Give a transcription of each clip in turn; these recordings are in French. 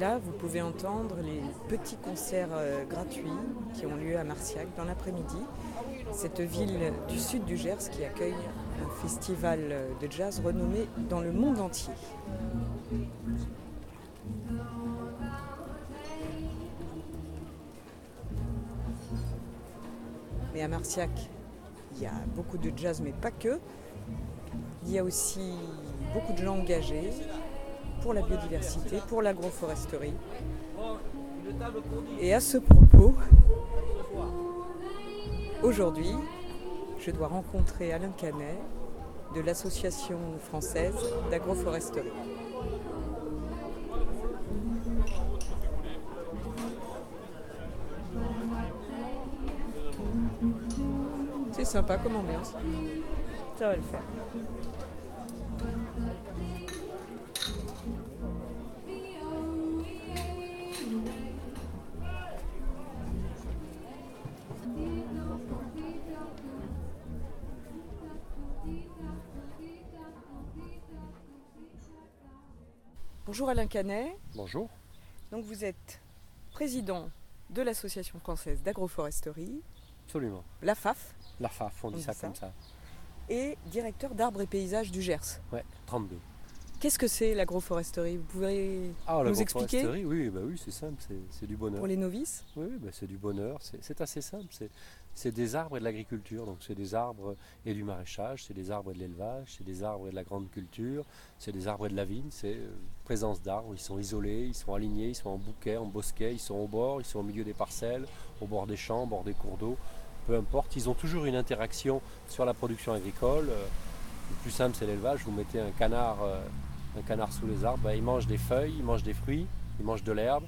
Là, vous pouvez entendre les petits concerts euh, gratuits qui ont lieu à Marciac dans l'après-midi. Cette ville du sud du Gers qui accueille un festival de jazz renommé dans le monde entier. Mais à Marciac, il y a beaucoup de jazz, mais pas que. Il y a aussi beaucoup de gens engagés pour la biodiversité, pour l'agroforesterie. Et à ce propos, aujourd'hui, je dois rencontrer Alain Canet de l'Association française d'agroforesterie. C'est sympa comme ambiance. Ça va le faire. Bonjour Alain Canet. Bonjour. Donc vous êtes président de l'Association française d'agroforesterie, Absolument. la FAF, La FAF, on On dit dit ça ça. comme ça. et directeur d'arbres et paysages du Gers. Ouais, 32. Qu'est-ce que c'est l'agroforesterie? Vous pouvez Ah, nous expliquer? l'agroforesterie, Oui, bah oui, c'est simple, c'est, du bonheur. pour les novices? Oui, bah c'est du bonheur, c'est assez simple. C'est, des arbres et de l'agriculture, donc c'est des arbres et du maraîchage, c'est des arbres et de l'élevage, c'est des arbres et de la grande culture, c'est des arbres et de la vigne, c'est euh, présence d'arbres, ils sont isolés, ils sont alignés, ils sont en bouquet, en bosquet, ils sont au bord, ils sont au milieu des parcelles, au bord des champs, au bord des cours d'eau, peu importe, ils ont toujours une interaction sur la production agricole. Euh, Le plus simple, c'est l'élevage, vous mettez un canard, euh, sous les arbres, bah, il mange des feuilles, il mange des fruits, il mange de l'herbe,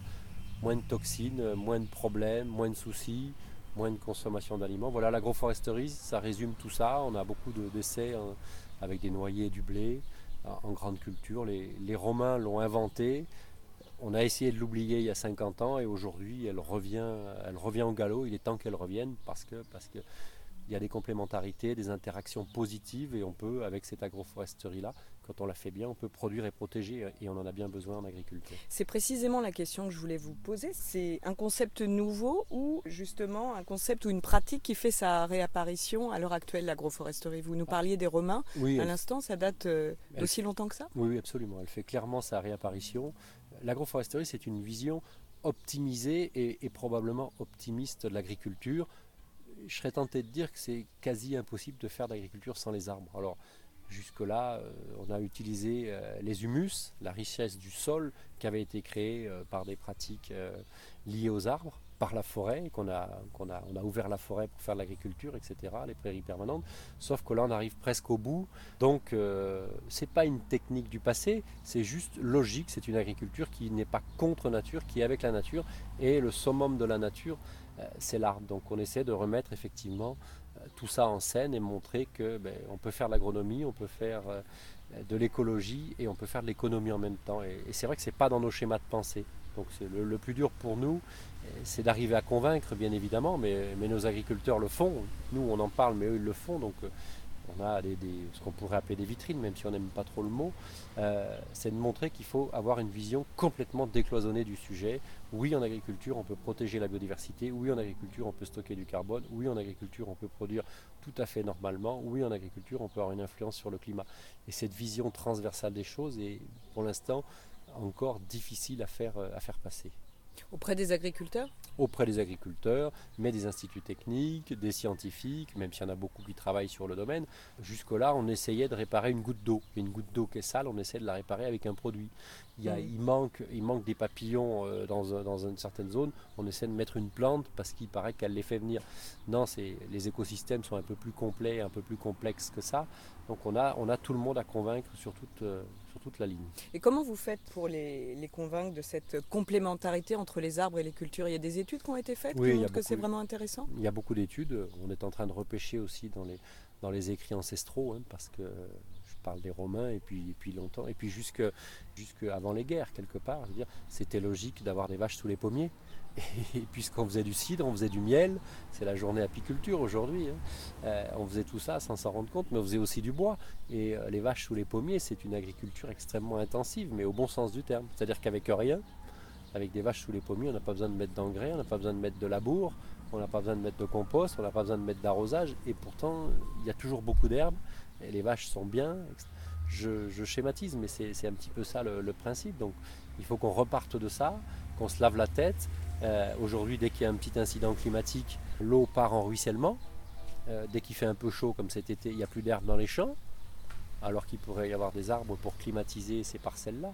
moins de toxines, moins de problèmes, moins de soucis, moins de consommation d'aliments. Voilà, l'agroforesterie, ça résume tout ça. On a beaucoup de- d'essais hein, avec des noyers et du blé en grande culture. Les, Romains l'ont inventé. On a essayé de l'oublier il y a 50 ans et aujourd'hui elle revient, revient au galop. Il est temps qu'elle revienne parce que parce que il y a des complémentarités, des interactions positives et on peut, avec cette agroforesterie-là, quand on la fait bien, on peut produire et protéger et on en a bien besoin en agriculture. C'est précisément la question que je voulais vous poser. C'est un concept nouveau ou justement un concept ou une pratique qui fait sa réapparition à l'heure actuelle, l'agroforesterie? Vous nous parliez des Romains Oui, à l'instant, ça date euh, Elle- d'aussi longtemps que ça? Oui, oui, absolument. Elle fait clairement sa réapparition. L'agroforesterie, c'est une vision optimisée et, et probablement optimiste de l'agriculture. Je serais tenté de dire que c'est quasi impossible de faire de l'agriculture sans les arbres. Alors, jusque-là, euh, on a utilisé euh, les humus, la richesse du sol qui avait été créée euh, par des pratiques liées aux arbres, par la forêt, qu'on a, a, on a ouvert la forêt pour faire de l'agriculture, etc., les prairies permanentes. Sauf que là, on arrive presque au bout. Donc, euh, c'est pas une technique du passé, c'est juste logique. C'est une agriculture qui n'est pas contre nature, qui est avec la nature. Et le summum de la nature, c'est l'arbre. Donc, on essaie de remettre effectivement euh, tout ça en scène et montrer que ben, on peut faire l'agronomie, on peut faire euh, de l'écologie et on peut faire de l'économie en même temps. Et, c'est vrai que c'est pas dans nos schémas de pensée. Donc, c'est le, plus dur pour nous, euh, c'est d'arriver à convaincre, bien évidemment, mais, mais nos agriculteurs le font. Nous, on en parle, mais eux, ils le font. Donc, euh, on a des, ce qu'on pourrait appeler des vitrines, même si on n'aime pas trop le mot, euh, c'est de montrer qu'il faut avoir une vision complètement décloisonnée du sujet. Oui, en agriculture, on peut protéger la biodiversité. Oui, en agriculture, on peut stocker du carbone. Oui, en agriculture, on peut produire tout à fait normalement. Oui, en agriculture, on peut avoir une influence sur le climat. Et cette vision transversale des choses est, pour l'instant, encore difficile à faire, euh, à faire passer Auprès des agriculteurs auprès des agriculteurs, mais des instituts techniques, des scientifiques, même s'il y en a beaucoup qui travaillent sur le domaine. Jusque-là, on essayait de réparer une goutte d'eau. Une goutte d'eau qui est sale, on essaie de la réparer avec un produit. Il, y a- il manque, il manque des papillons euh, dans, un- dans une certaine zone, on essaie de mettre une plante parce qu'il paraît qu'elle les fait venir. Non, les écosystèmes sont un peu plus complets, un peu plus complexes que ça. Donc on a, on a tout le monde à convaincre sur toute, euh, toute la ligne. Et comment vous faites pour les, les convaincre de cette complémentarité entre les arbres et les cultures? Il y a des études qui ont été faites Oui, qui montrent que c'est vraiment intéressant? Il y a beaucoup d'études. On est en train de repêcher aussi dans les, dans les écrits ancestraux, hein, parce que je parle des Romains et puis, et puis longtemps, et puis jusque, jusque avant les guerres, quelque part. C'était logique d'avoir des vaches sous les pommiers. Et puisqu'on faisait du cidre, on faisait du miel, c'est la journée apiculture aujourd'hui. hein. Euh, on faisait tout ça sans s'en rendre compte, mais on faisait aussi du bois. Et euh, les vaches sous les pommiers, c'est une agriculture extrêmement intensive, mais au bon sens du terme. C'est-à-dire qu'avec rien, Avec des vaches sous les pommiers, on n'a pas besoin de mettre d'engrais, on n'a pas besoin de mettre de labour, on n'a pas besoin de mettre de compost, on n'a pas besoin de mettre d'arrosage, et pourtant il y a toujours beaucoup d'herbes, et les vaches sont bien. Je, schématise, mais c'est un petit peu ça le, principe. Donc il faut qu'on reparte de ça, qu'on se lave la tête. Euh, aujourd'hui, dès qu'il y a un petit incident climatique, l'eau part en ruissellement. Euh, dès qu'il fait un peu chaud comme cet été, il n'y a plus d'herbe dans les champs, alors qu'il pourrait y avoir des arbres pour climatiser ces parcelles-là.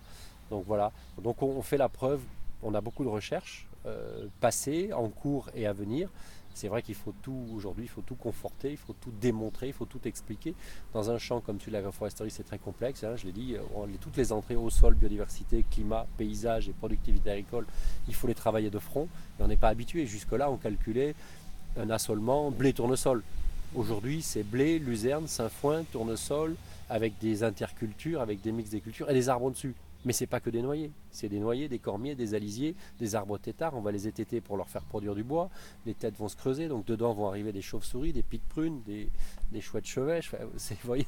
Donc voilà, donc on, fait la preuve, on a beaucoup de recherches euh, passées, en cours et à venir. C'est vrai qu'il faut tout, aujourd'hui, il faut tout conforter, il faut tout démontrer, il faut tout expliquer. Dans un champ comme celui de l'agroforesterie, c'est très complexe. Hein, je l'ai dit, toutes les entrées au sol, biodiversité, climat, paysage et productivité agricole, il faut les travailler de front. Et on n'est pas habitué. Jusque-là, on calculait un assolement blé-tournesol. Aujourd'hui, c'est blé, luzerne, sainfoin, tournesol, avec des intercultures, avec des mix des cultures et des arbres dessus. Mais c'est pas que des noyers, c'est des noyers, des cormiers, des alisiers, des arbres têtards. On va les étêter pour leur faire produire du bois. Les têtes vont se creuser, donc dedans vont arriver des chauves-souris, des pics prunes, des, des chouettes chevêches. vous voyez,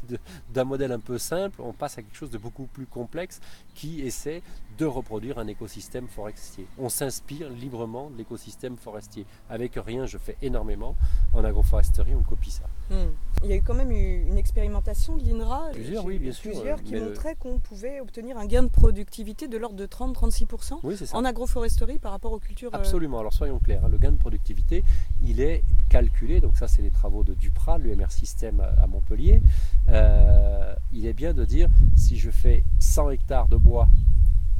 d'un modèle un peu simple, on passe à quelque chose de beaucoup plus complexe qui essaie de reproduire un écosystème forestier. On s'inspire librement de l'écosystème forestier. Avec rien, je fais énormément. En agroforesterie, on copie ça. Hmm. Il y a eu quand même une expérimentation de l'INRA, plusieurs, oui, bien sûr, qui montrait qu'on pouvait obtenir un gain de productivité de l'ordre de 30-36% en agroforesterie par rapport aux cultures. Euh, Absolument. Alors soyons clairs, hein, le gain de productivité, il est calculé. Donc ça, c'est les travaux de Duprat, l'UMR System à Montpellier. Euh, il est bien de dire si je fais 100 hectares de bois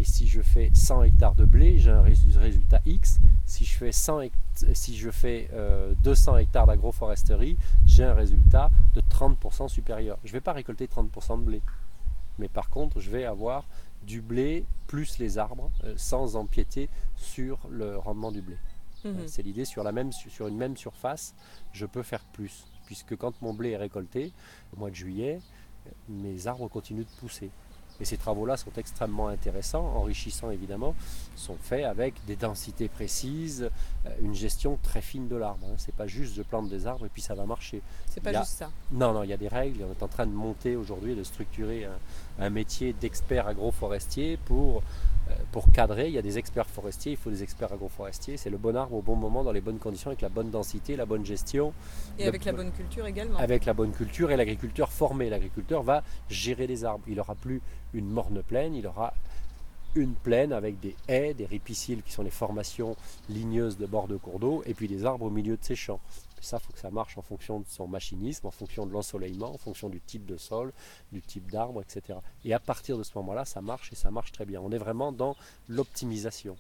et si je fais 100 hectares de blé, j'ai un résultat X. Si je fais, 100 si je fais 200 euh, hectares d'agroforesterie, j'ai un résultat de 30% supérieur. Je ne vais pas récolter 30% de blé. Mais par contre, je vais avoir du blé plus les arbres euh, sans empiéter sur le rendement du blé. Mhm. Euh, c'est l'idée, sur, sur une même surface, je peux faire plus. Puisque quand mon blé est récolté, au mois de juillet, mes arbres continuent de pousser. Et ces travaux-là sont extrêmement intéressants, enrichissants évidemment, sont faits avec des densités précises, euh, une gestion très fine de l'arbre. Hein. C'est pas juste je plante des arbres et puis ça va marcher. C'est pas juste ça. Non, non, il y a des règles. On est en train de monter aujourd'hui, de structurer un, un métier d'expert agroforestier pour euh, pour cadrer, il y a des experts forestiers, il faut des experts agroforestiers. C'est le bon arbre au bon moment, dans les bonnes conditions, avec la bonne densité, la bonne gestion. Et avec la bonne culture également. Avec la bonne culture et l'agriculteur formé. L'agriculteur va gérer les arbres. Il n'aura plus une morne plaine, il aura une plaine avec des haies, des ripiciles qui sont les formations ligneuses de bord de cours d'eau, et puis des arbres au milieu de ces champs ça, il faut que ça marche en fonction de son machinisme, en fonction de l'ensoleillement, en fonction du type de sol, du type d'arbre, etc. Et à partir de ce moment-là, ça marche et ça marche très bien. On est vraiment dans l'optimisation.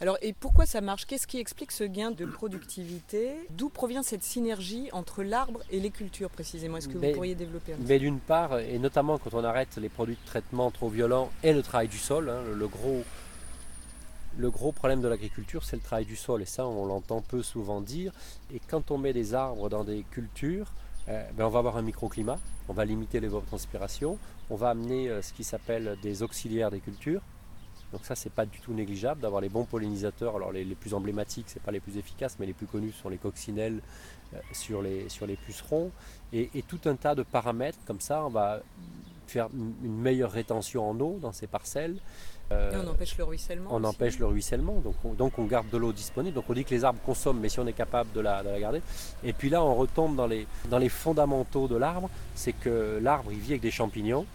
Alors, et pourquoi ça marche? Qu'est-ce qui explique ce gain de productivité? D'où provient cette synergie entre l'arbre et les cultures précisément? Est-ce que vous pourriez développer un Mais d'une part, et notamment quand on arrête les produits de traitement trop violents et le travail du sol, hein, le gros le gros problème de l'agriculture, c'est le travail du sol, et ça, on l'entend peu souvent dire. Et quand on met des arbres dans des cultures, euh, ben, on va avoir un microclimat, on va limiter l'évapotranspiration, on va amener euh, ce qui s'appelle des auxiliaires des cultures. Donc ça, c'est pas du tout négligeable d'avoir les bons pollinisateurs. Alors les, plus emblématiques, c'est pas les plus efficaces, mais les plus connus sont les coccinelles euh, sur, les, pucerons. Et, tout un tas de paramètres comme ça, on va faire une meilleure rétention en eau dans ces parcelles. Euh, et on empêche le ruissellement. On empêche le ruissellement, donc on, donc on garde de l'eau disponible. Donc on dit que les arbres consomment, mais si on est capable de la, garder. Et puis là, on retombe dans les, dans les fondamentaux de l'arbre, c'est que l'arbre, il vit avec des champignons.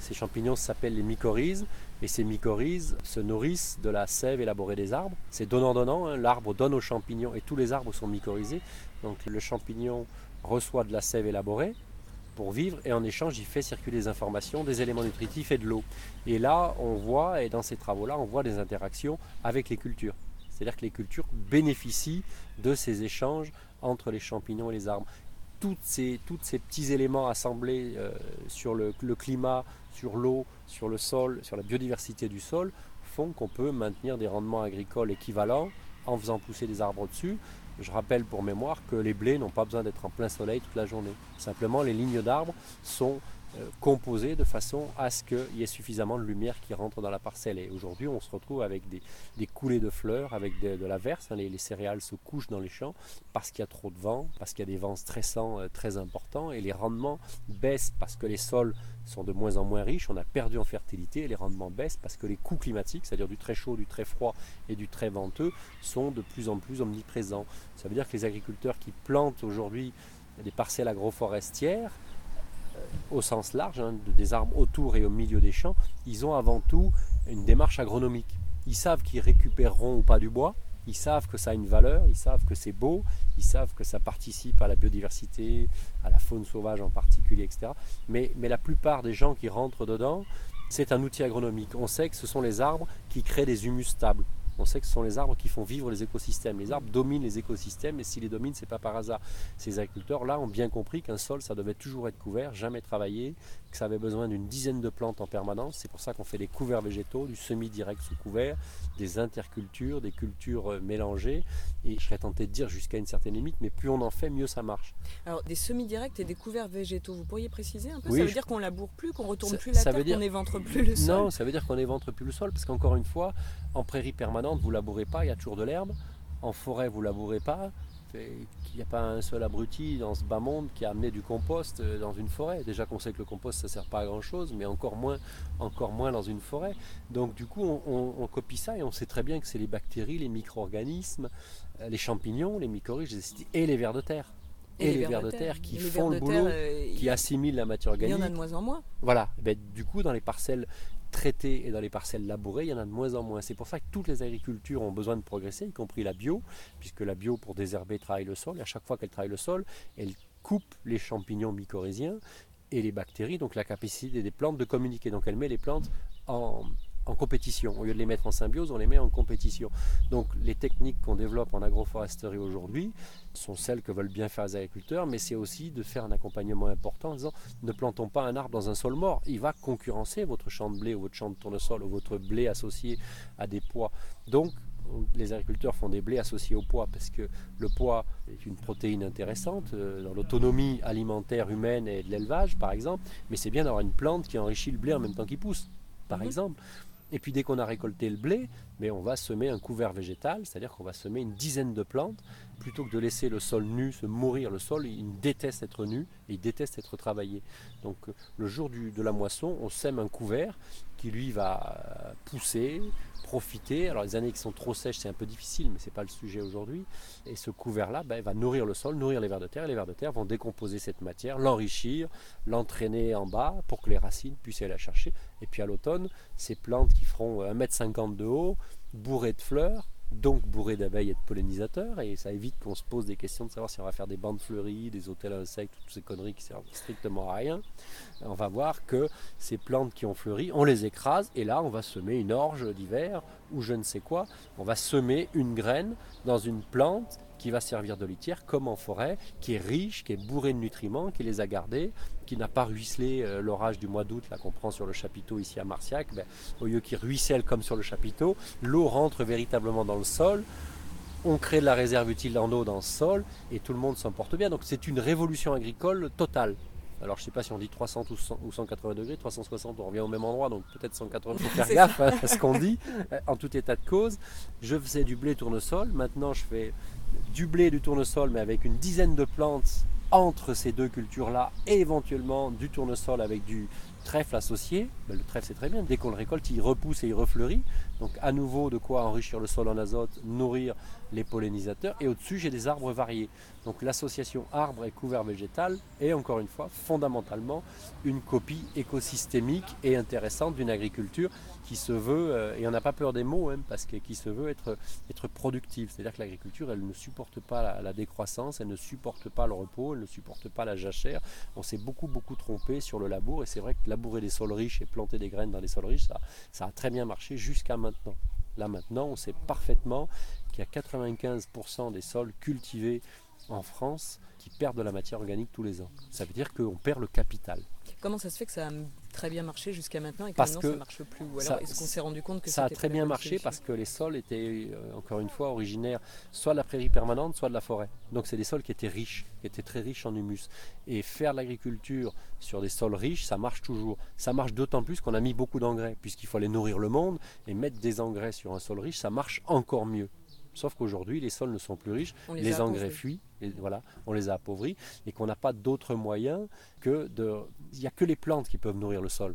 Ces champignons s'appellent les mycorhizes. Et ces mycorhizes se nourrissent de la sève élaborée des arbres. C'est donnant-donnant. Hein. L'arbre donne aux champignons et tous les arbres sont mycorhizés. Donc le champignon reçoit de la sève élaborée pour vivre et en échange il fait circuler des informations, des éléments nutritifs et de l'eau. Et là on voit, et dans ces travaux-là, on voit des interactions avec les cultures. C'est-à-dire que les cultures bénéficient de ces échanges entre les champignons et les arbres. Toutes ces, petits éléments assemblés euh, sur le, le, climat, sur l'eau, sur le sol, sur la biodiversité du sol, font qu'on peut maintenir des rendements agricoles équivalents en faisant pousser des arbres dessus, je rappelle pour mémoire que les blés n'ont pas besoin d'être en plein soleil toute la journée. Simplement, les lignes d'arbres sont composé de façon à ce qu'il y ait suffisamment de lumière qui rentre dans la parcelle. Et aujourd'hui, on se retrouve avec des, coulées de fleurs, avec de, la verse. Hein. les, céréales se couchent dans les champs parce qu'il y a trop de vent, parce qu'il y a des vents stressants euh, très importants, et les rendements baissent parce que les sols sont de moins en moins riches, on a perdu en fertilité, et les rendements baissent parce que les coûts climatiques, c'est-à-dire du très chaud, du très froid et du très venteux, sont de plus en plus omniprésents. Ça veut dire que les agriculteurs qui plantent aujourd'hui des parcelles agroforestières, au sens large, hein, des arbres autour et au milieu des champs, ils ont avant tout une démarche agronomique. Ils savent qu'ils récupéreront ou pas du bois, ils savent que ça a une valeur, ils savent que c'est beau, ils savent que ça participe à la biodiversité, à la faune sauvage en particulier, etc. Mais la plupart des gens qui rentrent dedans, c'est un outil agronomique. On sait que ce sont les arbres qui créent des humus stables. On sait que ce sont les arbres qui font vivre les écosystèmes. Les arbres dominent les écosystèmes et s'ils les dominent, c'est pas par hasard. Ces agriculteurs-là ont bien compris qu'un sol, ça devait toujours être couvert, jamais travaillé, que ça avait besoin d'une dizaine de plantes en permanence. C'est pour ça qu'on fait des couverts végétaux, du semi-direct sous couvert, des intercultures, des cultures euh, mélangées. Et je serais tenté de dire jusqu'à une certaine limite, mais plus on en fait, mieux ça marche. Alors des semi-directs et des couverts végétaux, vous pourriez préciser un peu? Ça veut dire qu'on laboure plus, qu'on retourne plus la terre, qu'on éventre plus le sol? Non, ça veut dire qu'on éventre plus le sol, parce qu'encore une fois, en prairie permanente, vous labourez pas, il y a toujours de l'herbe. En forêt, vous labourez pas. Il n'y a pas un seul abruti dans ce bas monde qui a amené du compost euh, dans une forêt. Déjà qu'on sait que le compost ça sert pas à grand chose, mais encore moins, encore moins dans une forêt. Donc du coup on, copie ça et on sait très bien que c'est les bactéries, les micro-organismes, euh, les champignons, les mycorhizes et les vers de terre et, les, vers de terre, qui font le boulot, euh, qui assimilent la matière organique. Il y en a de moins en moins. Voilà. Ben, du coup, dans les parcelles traitées et dans les parcelles labourées, il y en a de moins en moins. C'est pour ça que toutes les agricultures ont besoin de progresser, y compris la bio, puisque la bio, pour désherber, travaille le sol. Et à chaque fois qu'elle travaille le sol, elle coupe les champignons mycorhiziens et les bactéries, donc la capacité des plantes de communiquer. Donc elle met les plantes en, en compétition. Au lieu de les mettre en symbiose, on les met en compétition. Donc les techniques qu'on développe en agroforesterie aujourd'hui sont celles que veulent bien faire les agriculteurs, mais c'est aussi de faire un accompagnement important en disant ne plantons pas un arbre dans un sol mort. Il va concurrencer votre champ de blé ou votre champ de tournesol ou votre blé associé à des pois. Donc les agriculteurs font des blés associés au pois parce que le pois est une protéine intéressante euh, dans l'autonomie alimentaire humaine et de l'élevage par exemple, mais c'est bien d'avoir une plante qui enrichit le blé en même temps qu'il pousse par mhm. exemple. Et puis dès qu'on a récolté le blé, mais on va semer un couvert végétal, c'est-à-dire qu'on va semer une dizaine de plantes, plutôt que de laisser le sol nu, se mourir. Le sol, il déteste être nu et il déteste être travaillé. Donc le jour de la moisson, on sème un couvert qui lui va pousser, profiter. Alors les années qui sont trop sèches, c'est un peu difficile, mais ce n'est pas le sujet aujourd'hui. Et ce couvert-là ben, va nourrir le sol, nourrir les vers de terre, et les vers de terre vont décomposer cette matière, l'enrichir, l'entraîner en bas pour que les racines puissent aller la chercher. Et puis à l'automne, ces plantes qui feront 1m50 de haut, bourrées de fleurs, donc bourré d'abeilles et de pollinisateurs, et ça évite qu'on se pose des questions de savoir si on va faire des bandes fleuries, des hôtels insectes, toutes ces conneries qui servent strictement à rien. On va voir que ces plantes qui ont fleuri, on les écrase, et là on va semer une orge d'hiver, ou je ne sais quoi, on va semer une graine dans une plante qui va servir de litière, comme en forêt, qui est riche, qui est bourré de nutriments, qui les a gardés, qui n'a pas ruisselé euh, l'orage du mois d'août, là qu'on prend sur le chapiteau ici à Marciac, ben, au lieu qu'il ruisselle comme sur le chapiteau, l'eau rentre véritablement dans le sol, on crée de la réserve utile en eau dans le sol, et tout le monde s'en porte bien. Donc c'est une révolution agricole totale. Alors je ne sais pas si on dit 300 ou, 180 degrés, 360 on revient au même endroit, donc peut-être 180, il faut faire gaffe à ce qu'on dit. En tout état de cause, je faisais du blé tournesol, maintenant je fais du blé du tournesol, mais avec une dizaine de plantes entre ces deux cultures-là, et éventuellement du tournesol avec du trèfle associé. Ben, le trèfle, c'est très bien. Dès qu'on le récolte, il repousse et il refleurit. Donc, à nouveau, de quoi enrichir le sol en azote, nourrir les pollinisateurs. Et au-dessus, j'ai des arbres variés. Donc, l'association arbre et couvert végétal est, encore une fois, fondamentalement une copie écosystémique et intéressante d'une agriculture qui se veut, euh, et on n'a pas peur des mots, hein, parce que qui se veut être, être productive. C'est-à-dire que l'agriculture, elle ne supporte pas la, décroissance, elle ne supporte pas le repos, elle ne supporte pas la jachère. On s'est beaucoup, beaucoup trompé sur le labour, et c'est vrai que labourer des sols riches et planter des graines dans les sols riches, ça, ça a très bien marché jusqu'à maintenant. Là maintenant, on sait parfaitement qu'il y a 95% des sols cultivés en France qui perdent de la matière organique tous les ans. Ça veut dire qu'on perd le capital. Comment ça se fait que ça a très bien marché jusqu'à maintenant et que Parce maintenant que ça ne marche plus Ou alors est-ce qu'on s'est rendu compte que Ça a très bien marché parce que les sols étaient, euh, encore une fois, originaires soit de la prairie permanente, soit de la forêt. Donc c'est des sols qui étaient riches, qui étaient très riches en humus. Et faire l'agriculture sur des sols riches, ça marche toujours. Ça marche d'autant plus qu'on a mis beaucoup d'engrais, puisqu'il faut aller nourrir le monde et mettre des engrais sur un sol riche, ça marche encore mieux. Sauf qu'aujourd'hui, les sols ne sont plus riches, On les engrais fuient, et voilà, on les a appauvris, et qu'on n'a pas d'autre moyen que de... Il n'y a que les plantes qui peuvent nourrir le sol.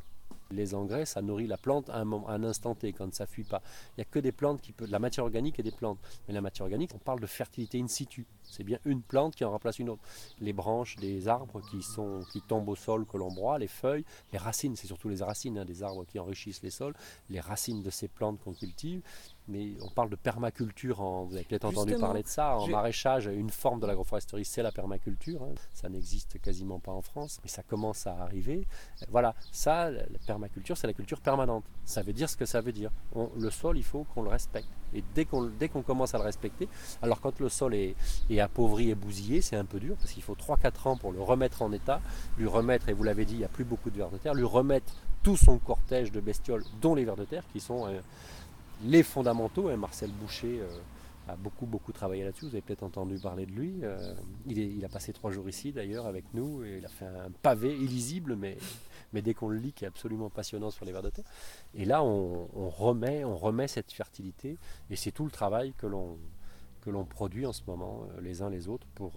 Les engrais, ça nourrit la plante à un, moment, à un instant T, quand ça fuit pas. Il n'y a que des plantes qui peuvent... La matière organique et des plantes. Mais la matière organique, on parle de fertilité in situ. C'est bien une plante qui en remplace une autre. Les branches des arbres qui, sont, qui tombent au sol, que l'on broie, les feuilles, les racines, c'est surtout les racines hein, des arbres qui enrichissent les sols, les racines de ces plantes qu'on cultive. Mais on parle de permaculture, en, vous avez peut-être entendu Justement, parler de ça, en maraîchage, une forme de l'agroforesterie, c'est la permaculture. hein. Ça n'existe quasiment pas en France, mais ça commence à arriver. Voilà, ça, la permaculture, c'est la culture permanente. Ça veut dire ce que ça veut dire. On- le sol, il faut qu'on le respecte. Et dès qu'on dès qu'on commence à le respecter, alors quand le sol est, est appauvri et bousillé, c'est un peu dur, parce qu'il faut 3-4 ans pour le remettre en état, lui remettre, et vous l'avez dit, il n'y a plus beaucoup de vers de terre, lui remettre tout son cortège de bestioles, dont les vers de terre, qui sont euh, les fondamentaux. hein. Marcel Boucher euh, a beaucoup, beaucoup travaillé là-dessus. Vous avez peut-être entendu parler de lui. Euh, il, a passé trois jours ici, d'ailleurs, avec nous. Et il a fait un pavé illisible, mais, mais dès qu'on le lit, qui est absolument passionnant sur les vers de terre. Et là, on, on remet, on remet cette fertilité. Et c'est tout le travail que l'on que l'on produit en ce moment, euh, les uns les autres, pour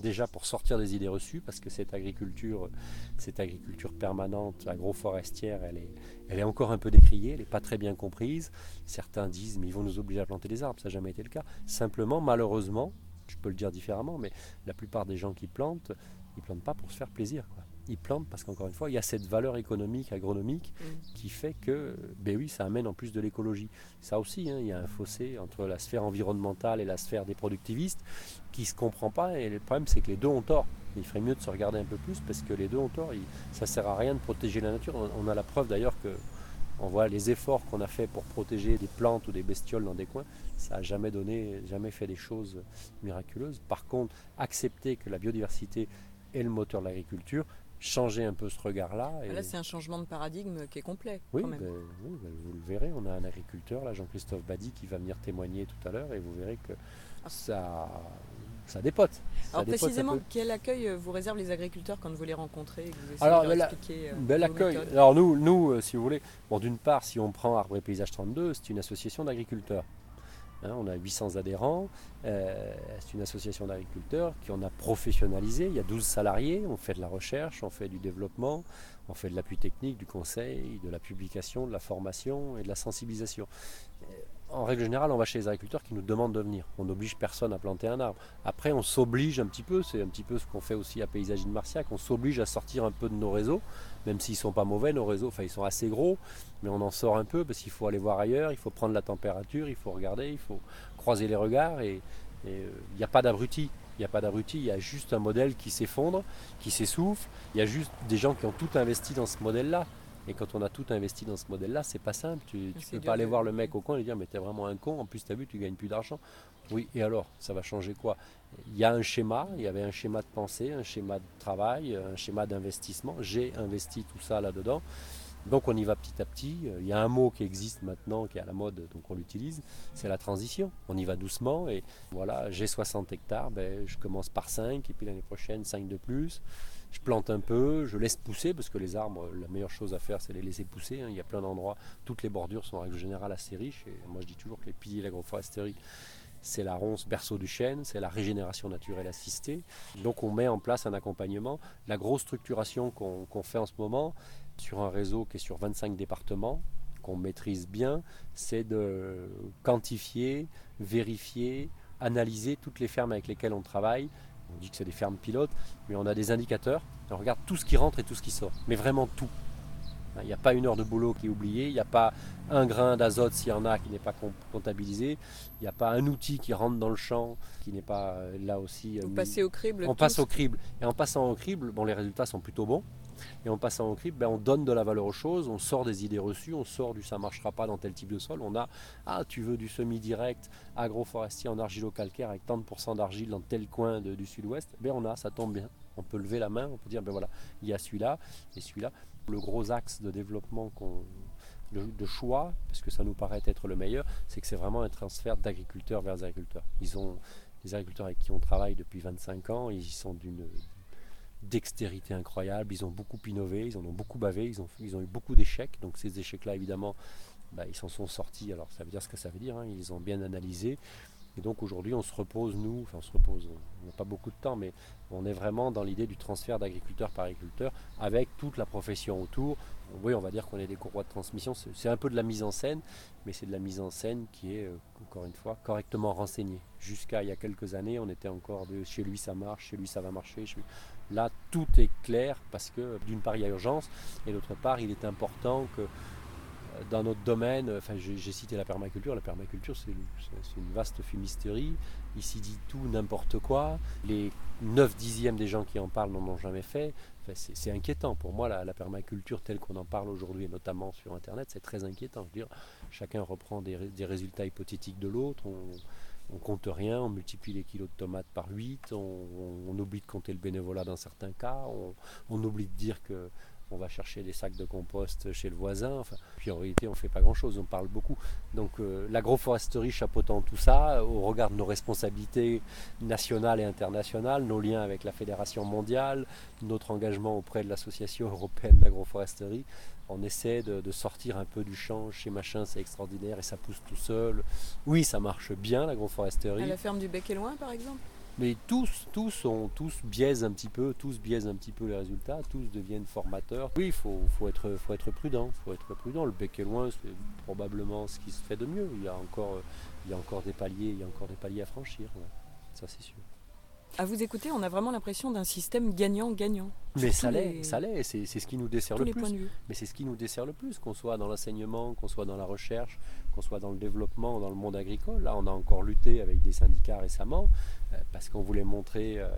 déjà pour sortir des idées reçues, parce que cette agriculture, cette agriculture permanente, agroforestière, elle est, elle est encore un peu décriée, elle n'est pas très bien comprise. Certains disent, mais ils vont nous obliger à planter des arbres, ça n'a jamais été le cas. Simplement, malheureusement, je peux le dire différemment, mais la plupart des gens qui plantent, ils plantent pas pour se faire plaisir. Ils plantent parce qu'encore une fois, il y a cette valeur économique, agronomique, Mm. qui fait que, ben oui, ça amène en plus de l'écologie. Ça aussi, hein, il y a un fossé entre la sphère environnementale et la sphère des productivistes qui ne se comprend pas. Et le problème, c'est que les deux ont tort. Il ferait mieux de se regarder un peu plus parce que les deux ont tort. Il- ça ne sert à rien de protéger la nature. On- On a la preuve d'ailleurs que on voit les efforts qu'on a fait pour protéger des plantes ou des bestioles dans des coins. Ça n'a jamais donné, jamais fait des choses miraculeuses. Par contre, accepter que la biodiversité est le moteur de l'agriculture, changer un peu ce regard-là. et- Là, c'est un changement de paradigme qui est complet. oui, quand même. ben, oui, ben, vous le verrez, on a un agriculteur, là, Jean-Christophe Badi, qui va venir témoigner tout à l'heure, et vous verrez que ça, ça dépote. Ça Alors dépote, précisément, peut- quel accueil euh, vous réservent les agriculteurs quand vous les rencontrez et que vous essayez Alors, de ben, leur la- expliquer euh, Ben, l'accueil. Alors nous, nous euh, si vous voulez, bon, d'une part, si on prend Arbre et Paysage 32, c'est une association d'agriculteurs. Hein, on a 800 adhérents. euh, c'est une association d'agriculteurs qui on a professionnalisé. Il y a 12 salariés. On fait de la recherche, on fait du développement, on fait de l'appui technique, du conseil, de la publication, de la formation et de la sensibilisation. Euh, En règle générale, on va chez les agriculteurs qui nous demandent de venir. On n'oblige personne à planter un arbre. Après, on s'oblige un petit peu, c'est un petit peu ce qu'on fait aussi à Paysagine Marciac, on s'oblige à sortir un peu de nos réseaux, même s'ils sont pas mauvais, nos réseaux, enfin ils sont assez gros, mais on en sort un peu parce qu'il faut aller voir ailleurs, il faut prendre la température, il faut regarder, il faut croiser les regards et euh, il n'y a pas d'abruti. Il n'y a pas d'abruti, il y a juste un modèle qui s'effondre, qui s'essouffle. Il y a juste des gens qui ont tout investi dans ce modèle-là. Et quand on a tout investi dans ce modèle-là, c'est pas simple. Tu ne C'est peux pas aller voir le mec au coin et lui dire Mais t'es vraiment un con, en plus t'as vu, tu gagnes plus d'argent. Oui, et alors Ça va changer quoi? Il y a un schéma, il y avait un schéma de pensée, un schéma de travail, un schéma d'investissement. J'ai investi tout ça là-dedans. Donc on y va petit à petit. Il y a un mot qui existe maintenant, qui est à la mode, donc on l'utilise, c'est la transition. On y va doucement et voilà, j'ai 60 hectares, ben, je commence par 5 et puis l'année prochaine 5 de plus. Je plante un peu, je laisse pousser parce que les arbres, la meilleure chose à faire c'est les laisser pousser. hein. Il y a plein d'endroits, toutes les bordures sont en règle générale assez riches et moi je dis toujours que les piliers de l'agroforesterie c'est la ronce berceau du chêne, c'est la régénération naturelle assistée. Donc on met en place un accompagnement. La grosse structuration qu'on fait en ce moment sur un réseau qui est sur 25 départements, qu'on maîtrise bien, c'est de quantifier, vérifier, analyser toutes les fermes avec lesquelles on travaille. On dit que c'est des fermes pilotes, mais on a des indicateurs. On regarde tout ce qui rentre et tout ce qui sort. Mais vraiment tout. Il n'y a pas une heure de boulot qui est oubliée, il n'y a pas un grain d'azote s'il y en a qui n'est pas com- comptabilisé, il n'y a pas un outil qui rentre dans le champ qui n'est pas euh, là aussi. euh, Vous mis- passez au crible on passe au crible. Et en passant au crible, bon, les résultats sont plutôt bons. Et en passant au CRIP, ben, on donne de la valeur aux choses, on sort des idées reçues, on sort du ça marchera pas dans tel type de sol. On a, ah, tu veux du semi-direct agroforestier en argilo-calcaire avec tant de pourcents d'argile dans tel coin du sud-ouest, ben on a, ça tombe bien. On peut lever la main, on peut dire, ben voilà, il y a celui-là et celui-là. Le gros axe de développement qu'on de, choix, parce que ça nous paraît être le meilleur, c'est que c'est vraiment un transfert d'agriculteurs vers agriculteurs. Ils ont, les agriculteurs avec qui on travaille depuis 25 ans, ils sont d'une dextérité incroyable, ils ont beaucoup innové, ils en ont beaucoup bavé, ils ont, eu beaucoup d'échecs, donc ces échecs-là évidemment, bah, ils s'en sont sortis, alors ça veut dire ce que ça veut dire, hein. ils ont bien analysé, et donc aujourd'hui, on se repose, nous, enfin on se repose, on n'a pas beaucoup de temps, mais on est vraiment dans l'idée du transfert d'agriculteur par agriculteur avec toute la profession autour. Oui, on va dire qu'on est des courroies de transmission. C'est un peu de la mise en scène, mais c'est de la mise en scène qui est, euh, encore une fois, correctement renseignée. Jusqu'à il y a quelques années, on était encore de chez lui ça marche, chez lui ça va marcher. Là, tout est clair parce que d'une part, il y a urgence et d'autre part, il est important que dans notre domaine, enfin, j'ai cité la permaculture. La permaculture, c'est une vaste fumisterie. Ici dit tout, n'importe quoi. Les 9 dixièmes des gens qui en parlent n'en ont jamais fait. c'est inquiétant. Pour moi, la, permaculture telle qu'on en parle aujourd'hui, notamment sur Internet, c'est très inquiétant. Je veux chacun reprend des, résultats hypothétiques de l'autre. On, compte rien, on multiplie les kilos de tomates par 8, on, oublie de compter le bénévolat dans certains cas, on, oublie de dire que on va chercher des sacs de compost chez le voisin. Enfin, puis en réalité, on ne fait pas grand-chose, on parle beaucoup. Donc euh, l'agroforesterie chapeautant tout ça, au regard de nos responsabilités nationales et internationales, nos liens avec la Fédération mondiale, notre engagement auprès de l'Association européenne d'agroforesterie, on essaie de, sortir un peu du champ. Chez Machin, c'est extraordinaire et ça pousse tout seul. Oui, ça marche bien, l'agroforesterie. À la ferme du Bec et Loin, par exemple? Mais tous, tous, ont, tous biaisent un petit peu, tous biaisent un petit peu les résultats, tous deviennent formateurs. Oui, il faut, faut, être, faut être prudent, faut être prudent. Le bec est loin, c'est probablement ce qui se fait de mieux. Il y a encore, il y a encore des paliers, il y a encore des paliers à franchir. Ça c'est sûr. À vous écouter, on a vraiment l'impression d'un système gagnant-gagnant. Mais ça l'est, ça l'est, c'est ce qui nous dessert le plus. Mais c'est ce qui nous dessert le plus, qu'on soit dans l'enseignement, qu'on soit dans la recherche, qu'on soit dans le développement, dans le monde agricole. Là, on a encore lutté avec des syndicats récemment euh, parce qu'on voulait montrer euh,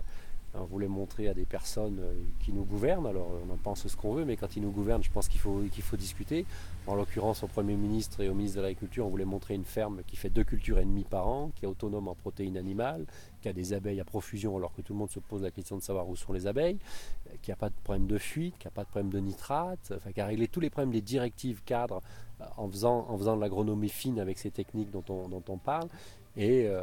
on voulait montrer à des personnes euh, qui nous gouvernent, alors on en pense ce qu'on veut, mais quand ils nous gouvernent, je pense qu'il faut, discuter. En l'occurrence, au Premier ministre et au ministre de l'Agriculture, on voulait montrer une ferme qui fait deux cultures et demie par an, qui est autonome en protéines animales, qui a des abeilles à profusion alors que tout le monde se pose la question de savoir où sont les abeilles, qui n'a pas de problème de fuite, qui n'a pas de problème de nitrate, enfin, qui a réglé tous les problèmes des directives cadres euh, en faisant, de l'agronomie fine avec ces techniques dont on, dont on parle, et, euh,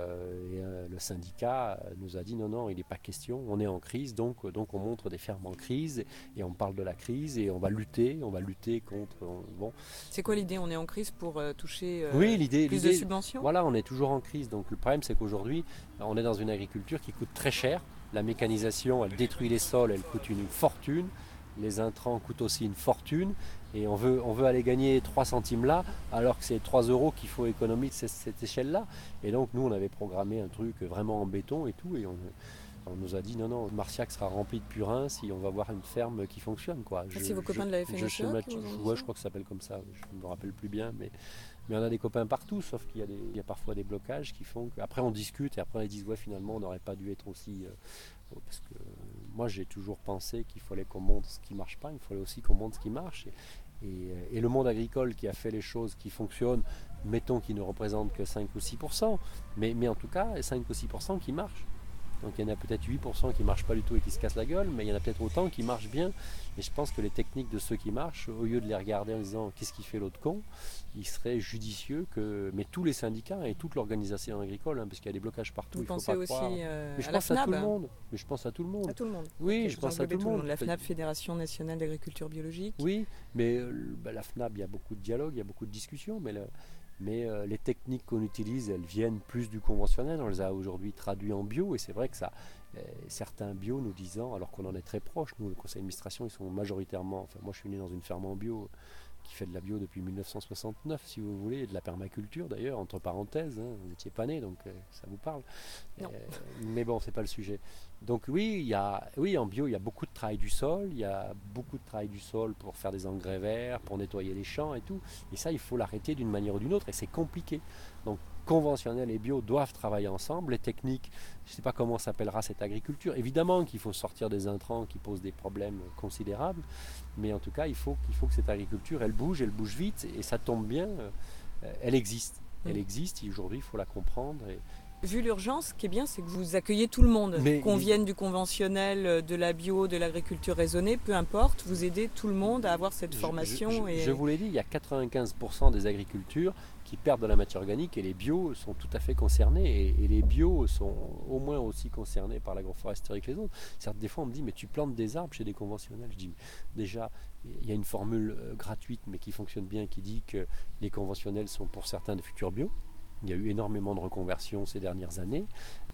euh, le syndicat nous a dit non, non, il n'est pas question, on est en crise, donc, donc on montre des fermes en crise et on parle de la crise et on va lutter, on va lutter contre. Bon. C'est quoi l'idée? On est en crise pour euh, toucher oui, l'idée, plus de subventions? Voilà, on est toujours en crise. Donc le problème, c'est qu'aujourd'hui, on est dans une agriculture qui coûte très cher. La mécanisation, elle détruit les sols, elle coûte une fortune. Les intrants coûtent aussi une fortune et on veut, on veut aller gagner 3 centimes là, alors que c'est 3 euros qu'il faut économiser cette, échelle-là. Et donc nous, on avait programmé un truc vraiment en béton et tout, et on, nous a dit non, non, Marciac sera rempli de purins si on va voir une ferme qui fonctionne. Quoi. Ah, c'est vos copains de la FNSEA je, je, je crois que ça s'appelle comme ça, je ne me rappelle plus bien, mais, mais on a des copains partout, sauf qu'il y, y, a parfois des blocages qui font qu'après on discute et après on disent ouais finalement on n'aurait pas dû être aussi... Euh, parce que moi j'ai toujours pensé qu'il fallait qu'on montre ce qui marche pas, il fallait aussi qu'on montre ce qui marche. Euh, et, le monde agricole qui a fait les choses qui fonctionnent, mettons qu'il ne représente que 5 ou 6%, mais, mais en tout cas 5 ou 6% qui marchent. Donc il y en a peut-être 8% qui ne marchent pas du tout et qui se cassent la gueule, mais il y en a peut-être autant qui marchent bien. Et je pense que les techniques de ceux qui marchent, au lieu de les regarder en disant qu'est-ce qui fait l'autre con, il serait judicieux que, mais tous les syndicats et toute l'organisation agricole, hein, parce qu'il y a des blocages partout. Vous il pensez aussi euh, mais je à pense la à tout le monde. Mais je pense à tout le monde. À tout le monde. Oui, je pense à tout le monde. La FNAB, Fédération nationale d'agriculture biologique. Oui, mais euh, bah, la FNAB, il y a beaucoup de dialogue, il y a beaucoup de discussions, mais mais euh, les techniques qu'on utilise, elles viennent plus du conventionnel. On les a aujourd'hui traduites en bio, et c'est vrai que euh, certains bio nous disant, alors qu'on en est très proche, nous, le conseil d'administration, ils sont majoritairement, enfin moi je suis né dans une ferme en bio qui fait de la bio depuis 1969, si vous voulez, et de la permaculture d'ailleurs, entre parenthèses, hein, vous n'étiez pas né, donc euh, ça vous parle. Euh, mais bon, c'est pas le sujet. Donc oui, il y a, oui, en bio, il y a beaucoup de travail du sol, il y a beaucoup de travail du sol pour faire des engrais verts, pour nettoyer les champs et tout. Et ça, il faut l'arrêter d'une manière ou d'une autre, et c'est compliqué. Donc conventionnel et bio doivent travailler ensemble. Les techniques, je ne sais pas comment s'appellera cette agriculture. Évidemment qu'il faut sortir des intrants qui posent des problèmes considérables, mais en tout cas, il faut, faut que cette agriculture, elle bouge, elle bouge vite, et ça tombe bien, euh, elle existe. Elle existe, aujourd'hui, il faut la comprendre. Et, Vu l'urgence, ce qui est bien, c'est que vous accueillez tout le monde. Qu'on vienne du conventionnel, euh, de la bio, de l'agriculture raisonnée, peu importe, vous aidez tout le monde à avoir cette formation. Je, je vous l'ai dit, il y a 95% des agricultures qui perdent de la matière organique et les bio sont tout à fait concernés et, les bio sont au moins aussi concernés par l'agroforesterie que les autres. Certes, des fois on me dit mais tu plantes des arbres chez des conventionnels. Je dis déjà il y a une formule euh, gratuite mais qui fonctionne bien qui dit que les conventionnels sont pour certains de futurs bio. Il y a eu énormément de reconversions ces dernières années.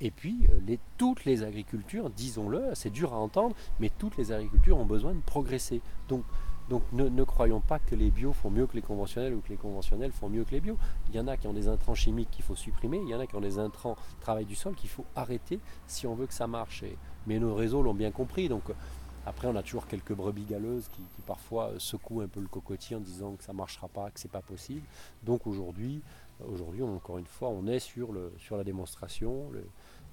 Et puis, euh, les, toutes les agricultures, disons-le, c'est dur à entendre, mais toutes les agricultures ont besoin de progresser. Donc, donc ne, croyons pas que les bio font mieux que les conventionnels ou que les conventionnels font mieux que les bio. Il y en a qui ont des intrants chimiques qu'il faut supprimer, il y en a qui ont des intrants travail du sol qu'il faut arrêter si on veut que ça marche. mais nos réseaux l'ont bien compris. Donc après, on a toujours quelques brebis galeuses qui, parfois secouent un peu le cocotier en disant que ça ne marchera pas, que ce n'est pas possible. Donc aujourd'hui, aujourd'hui, encore une fois, on est sur, le, sur la démonstration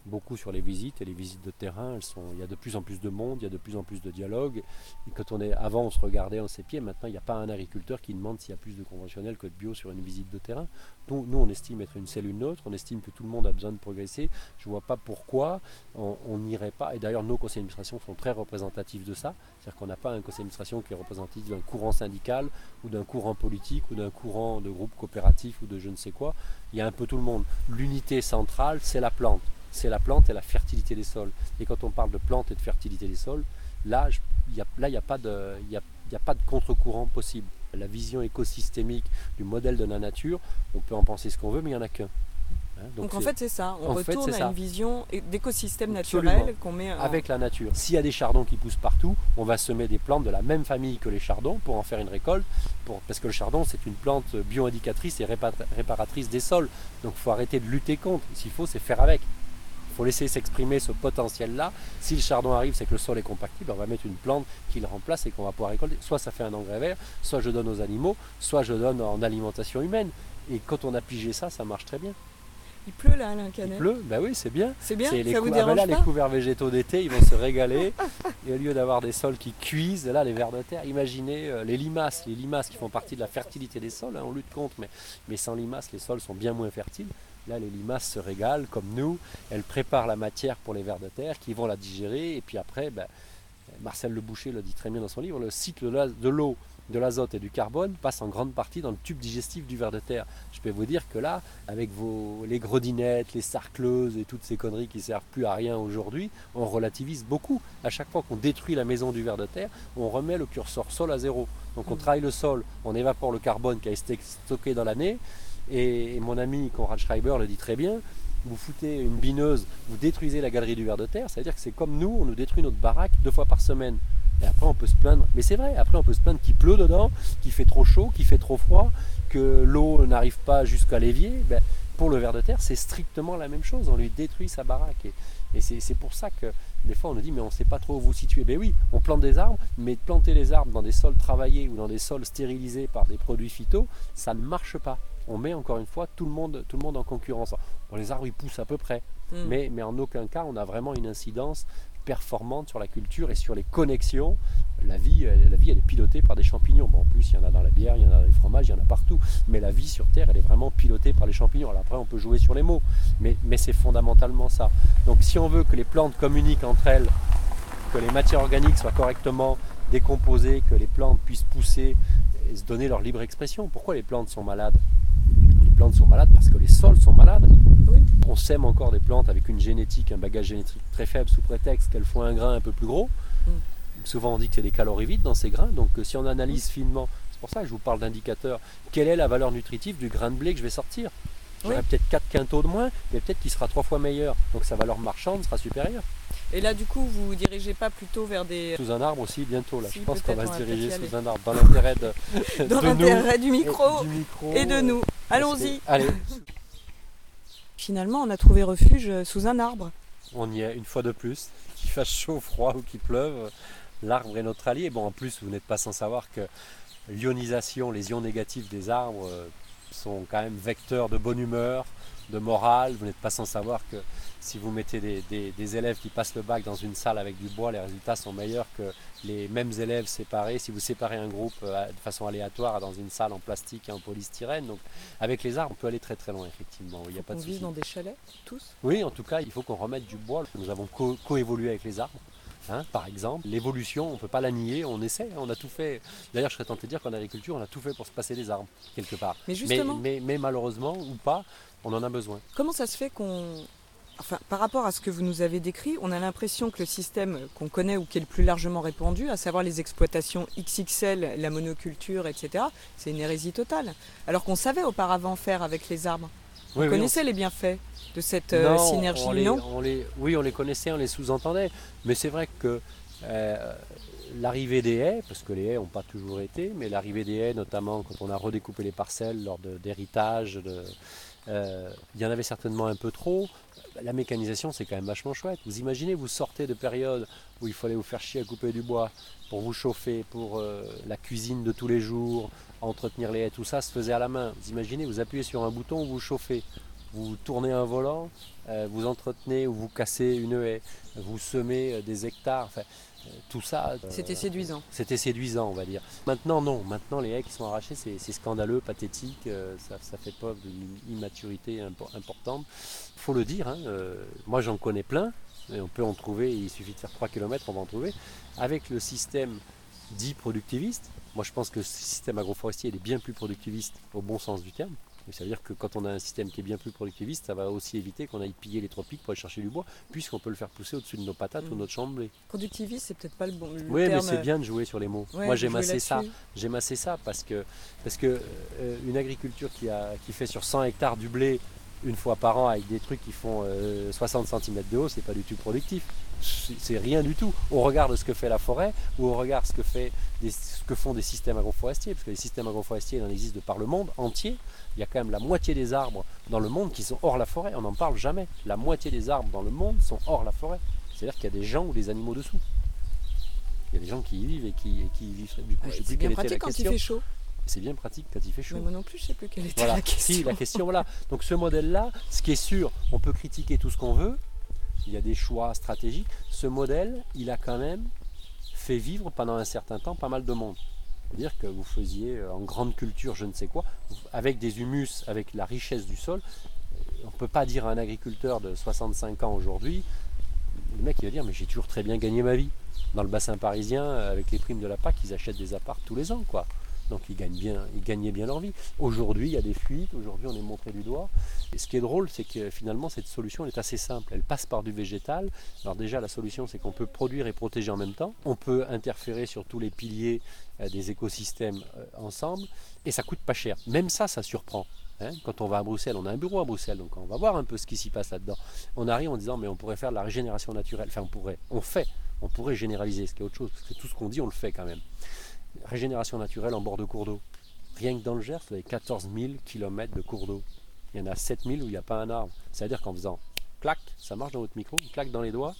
beaucoup sur les visites et les visites de terrain. Il y a de plus en plus de monde, il y a de plus en plus de dialogue. Et quand on est, avant, on se regardait en ses pieds. Maintenant, il n'y a pas un agriculteur qui demande s'il y a plus de conventionnel que de bio sur une visite de terrain. Nous, nous on estime être une cellule neutre. On estime que tout le monde a besoin de progresser. Je ne vois pas pourquoi on n'irait pas. Et d'ailleurs, nos conseils d'administration sont très représentatifs de ça. C'est-à-dire qu'on n'a pas un conseil d'administration qui est représentatif d'un courant syndical ou d'un courant politique ou d'un courant de groupe coopératif ou de je ne sais quoi. Il y a un peu tout le monde. L'unité centrale, c'est la plante c'est la plante et la fertilité des sols. Et quand on parle de plante et de fertilité des sols, là, il n'y a, a, pas de, a pas de contre-courant possible. La vision écosystémique du modèle de la nature, on peut en penser ce qu'on veut, mais il n'y en a qu'un. Hein, donc, en fait c'est ça, on retourne à une vision d'écosystème naturel qu'on met avec la nature. S'il y a des chardons qui poussent partout, on va semer des plantes de la même famille que les chardons pour en faire une récolte, parce que le chardon c'est une plante bioindicatrice et réparatrice des sols. Donc il faut arrêter de lutter contre. S'il faut, c'est faire avec. Il faut laisser s'exprimer ce potentiel-là. Si le chardon arrive, c'est que le sol est compactible, on va mettre une plante qui le remplace et qu'on va pouvoir récolter. Soit ça fait un engrais vert, soit je donne aux animaux, soit je donne en alimentation humaine. Et quand on a pigé ça, ça marche très bien. Il pleut là, Alain Canet. Il pleut, ben oui, c'est bien. C'est bien, les ça vous dérange là, les couverts végétaux d'été, ils vont se régaler. et au lieu d'avoir des sols qui cuisent, là, les vers de terre, imaginez euh, les limaces, les limaces qui font partie de la fertilité des sols, hein, on lutte contre, mais, mais sans limaces, les sols sont bien moins fertiles. Là, les limaces se régalent comme nous. Elles préparent la matière pour les vers de terre qui vont la digérer. Et puis après, ben, Marcel Le Boucher le dit très bien dans son livre, le cycle de l'eau, de l'azote et du carbone passe en grande partie dans le tube digestif du ver de terre. Je peux vous dire que là, avec vos, les grodinettes, les sarcleuses et toutes ces conneries qui servent plus à rien aujourd'hui, on relativise beaucoup. À chaque fois qu'on détruit la maison du ver de terre, on remet le curseur sol à zéro. Donc on mmh. travaille le sol, on évapore le carbone qui a été stocké dans l'année, et, mon ami Conrad Schreiber le dit très bien, vous foutez une bineuse, vous détruisez la galerie du ver de terre, c'est-à-dire que c'est comme nous, on nous détruit notre baraque deux fois par semaine. Et après on peut se plaindre, mais c'est vrai, après on peut se plaindre qu'il pleut dedans, qu'il fait trop chaud, qu'il fait trop froid, que l'eau n'arrive pas jusqu'à l'évier. Ben, pour le ver de terre, c'est strictement la même chose, on lui détruit sa baraque. Et, et c'est pour ça que des fois on nous dit mais on ne sait pas trop où vous situer. Ben oui, on plante des arbres, mais planter les arbres dans des sols travaillés ou dans des sols stérilisés par des produits phyto, ça ne marche pas on met encore une fois tout le monde, tout le monde en concurrence. les arbres ils poussent à peu près, hmm. mais, mais en aucun cas on a vraiment une incidence performante sur la culture et sur les connexions. La vie, la vie elle est pilotée par des champignons. Bon, en plus, il y en a dans la bière, il y en a dans les fromages, il y en a partout. Mais la vie sur Terre, elle est vraiment pilotée par les champignons. Alors après, on peut jouer sur les mots, mais, mais c'est fondamentalement ça. Donc si on veut que les plantes communiquent entre elles, que les matières organiques soient correctement décomposées, que les plantes puissent pousser et se donner leur libre expression. Pourquoi les plantes sont malades? Les plantes sont malades parce que les sols sont malades. On sème encore des plantes avec une génétique, un bagage génétique très faible sous prétexte qu'elles font un grain un peu plus gros. Mm. Souvent on dit qu'il y a des calories vides dans ces grains, donc euh, si on analyse finement, c'est pour ça que je vous parle d'indicateurs, quelle est la valeur nutritive du grain de blé que je vais sortir? J'aurai peut-être 4 quintaux de moins, mais peut-être qu'il sera 3 fois meilleur, donc sa valeur marchande sera supérieure. Et là, du coup, vous vous dirigez pas plutôt vers des. Sous un arbre aussi, bientôt. Là. je pense qu'on va se diriger sous un arbre, dans l'intérêt de, dans l'intérêt du micro, et, de nous. Allons-y. Allez. Finalement, on a trouvé refuge sous un arbre. On y est une fois de plus. Qu'il fasse chaud, froid ou qu'il pleuve, l'arbre est notre allié. Bon, en plus, vous n'êtes pas sans savoir que l'ionisation, les ions négatifs des arbres euh, sont quand même vecteurs de bonne humeur, de morale. Vous n'êtes pas sans savoir que si vous mettez des, élèves qui passent le bac dans une salle avec du bois, les résultats sont meilleurs que les mêmes élèves séparés. Si vous séparez un groupe euh, de façon aléatoire dans une salle en plastique et en polystyrène, donc avec les arbres, on peut aller très très loin, effectivement. Il y a pas de on vit dans des chalets, tous? Oui, en tout cas, il faut qu'on remette du bois. Nous avons coévolué avec les arbres. Hein, par exemple. L'évolution, on ne peut pas la nier, on essaie, on a tout fait. D'ailleurs, je serais tenté de dire qu'en agriculture, on a tout fait pour se passer des arbres, quelque part. Mais, mais, malheureusement, ou pas, on en a besoin. Comment ça se fait qu'on... Enfin, par rapport à ce que vous nous avez décrit, on a l'impression que le système qu'on connaît ou qui est le plus largement répandu, à savoir les exploitations XXL, la monoculture, etc., c'est une hérésie totale. Alors qu'on savait auparavant faire avec les arbres. On connaissait les bienfaits de cette euh, synergie, non Oui, on les connaissait, on les sous-entendait. Mais c'est vrai que euh, l'arrivée des haies, parce que les haies n'ont pas toujours été, mais l'arrivée des haies, notamment quand on a redécoupé les parcelles lors d'héritage, euh, il y en avait certainement un peu trop. La mécanisation, c'est quand même vachement chouette. Vous imaginez, vous sortez de périodes où il fallait vous faire chier à couper du bois pour vous chauffer, pour la cuisine de tous les jours, entretenir les haies, tout ça se faisait à la main. Vous imaginez, vous appuyez sur un bouton, vous chauffez vous tournez un volant, euh, vous entretenez ou vous cassez une haie, vous semez euh, des hectares. Enfin, euh, tout ça. C'était séduisant. C'était séduisant, on va dire. Maintenant, non. Maintenant, les haies qui sont arrachées, c'est scandaleux, pathétique. ça, fait preuve d'une immaturité importante. Il faut le dire. Hein, moi, j'en connais plein. Et on peut en trouver. Il suffit de faire 3 km, on va en trouver. Avec le système dit productiviste. Moi, je pense que ce système agroforestier est bien plus productiviste au bon sens du terme. Ça veut dire que quand on a un système qui est bien plus productiviste, ça va aussi éviter qu'on aille piller les tropiques pour aller chercher du bois, puisqu'on peut le faire pousser au-dessus de nos patates ou de mm. notre chambre Productiviste, c'est peut-être pas le bon. oui, mais c'est bien de jouer sur les mots. Moi, j'aime assez ça. J'aime assez ça parce que, parce que euh, une agriculture qui, a, qui fait sur 100 hectares du blé une fois par an avec des trucs qui font 60 euh, cm de haut, c'est pas du tout productif c'est rien du tout. On regarde ce que fait la forêt ou on regarde ce que, fait ce que font des systèmes agroforestiers, parce que les systèmes agroforestiers, il en existe de par le monde entier. Il y a quand même la moitié des arbres dans le monde qui sont hors la forêt. On n'en parle jamais. La moitié des arbres dans le monde sont hors la forêt. C'est-à-dire qu'il y a des gens ou des animaux dessous. Il y a des gens qui y vivent et qui, y vivent. Du coup, c'est bien pratique quand il fait chaud. C'est bien pratique quand il fait chaud. moi non plus, je ne sais plus quelle était la question. Si, la question, voilà. Donc ce modèle-là, ce qui est sûr, on peut critiquer tout ce qu'on veut, il y a des choix stratégiques. Ce modèle, il a quand même fait vivre pendant un certain temps pas mal de monde. C'est-à-dire que vous faisiez euh, en grande culture je ne sais quoi, avec des humus, avec la richesse du sol. On ne peut pas dire à un agriculteur de 65 ans aujourd'hui, le mec il va dire mais j'ai toujours très bien gagné ma vie. Dans le bassin parisien, avec les primes de la PAC, ils achètent des apparts tous les ans. Donc ils, gagnent bien, ils gagnaient bien leur vie. Aujourd'hui, il y a des fuites, aujourd'hui on est montré du doigt. Et ce qui est drôle, c'est que finalement cette solution est assez simple. Elle passe par du végétal. Alors déjà, la solution, c'est qu'on peut produire et protéger en même temps. On peut interférer sur tous les piliers euh, des écosystèmes euh, ensemble. Et ça coûte pas cher. Même ça, ça surprend. Hein. Quand on va à Bruxelles, on a un bureau à Bruxelles, donc on va voir un peu ce qui s'y passe là-dedans. On arrive en disant, mais on pourrait faire de la régénération naturelle. Enfin, on pourrait, on fait, on pourrait généraliser, ce qui est autre chose, parce que tout ce qu'on dit, on le fait quand même régénération naturelle en bord de cours d'eau. Rien que dans le Gers, vous avez 14 000 km de cours d'eau. Il y en a 7 000 où il n'y a pas un arbre. C'est-à-dire qu'en faisant clac, ça marche dans votre micro, on claque dans les doigts,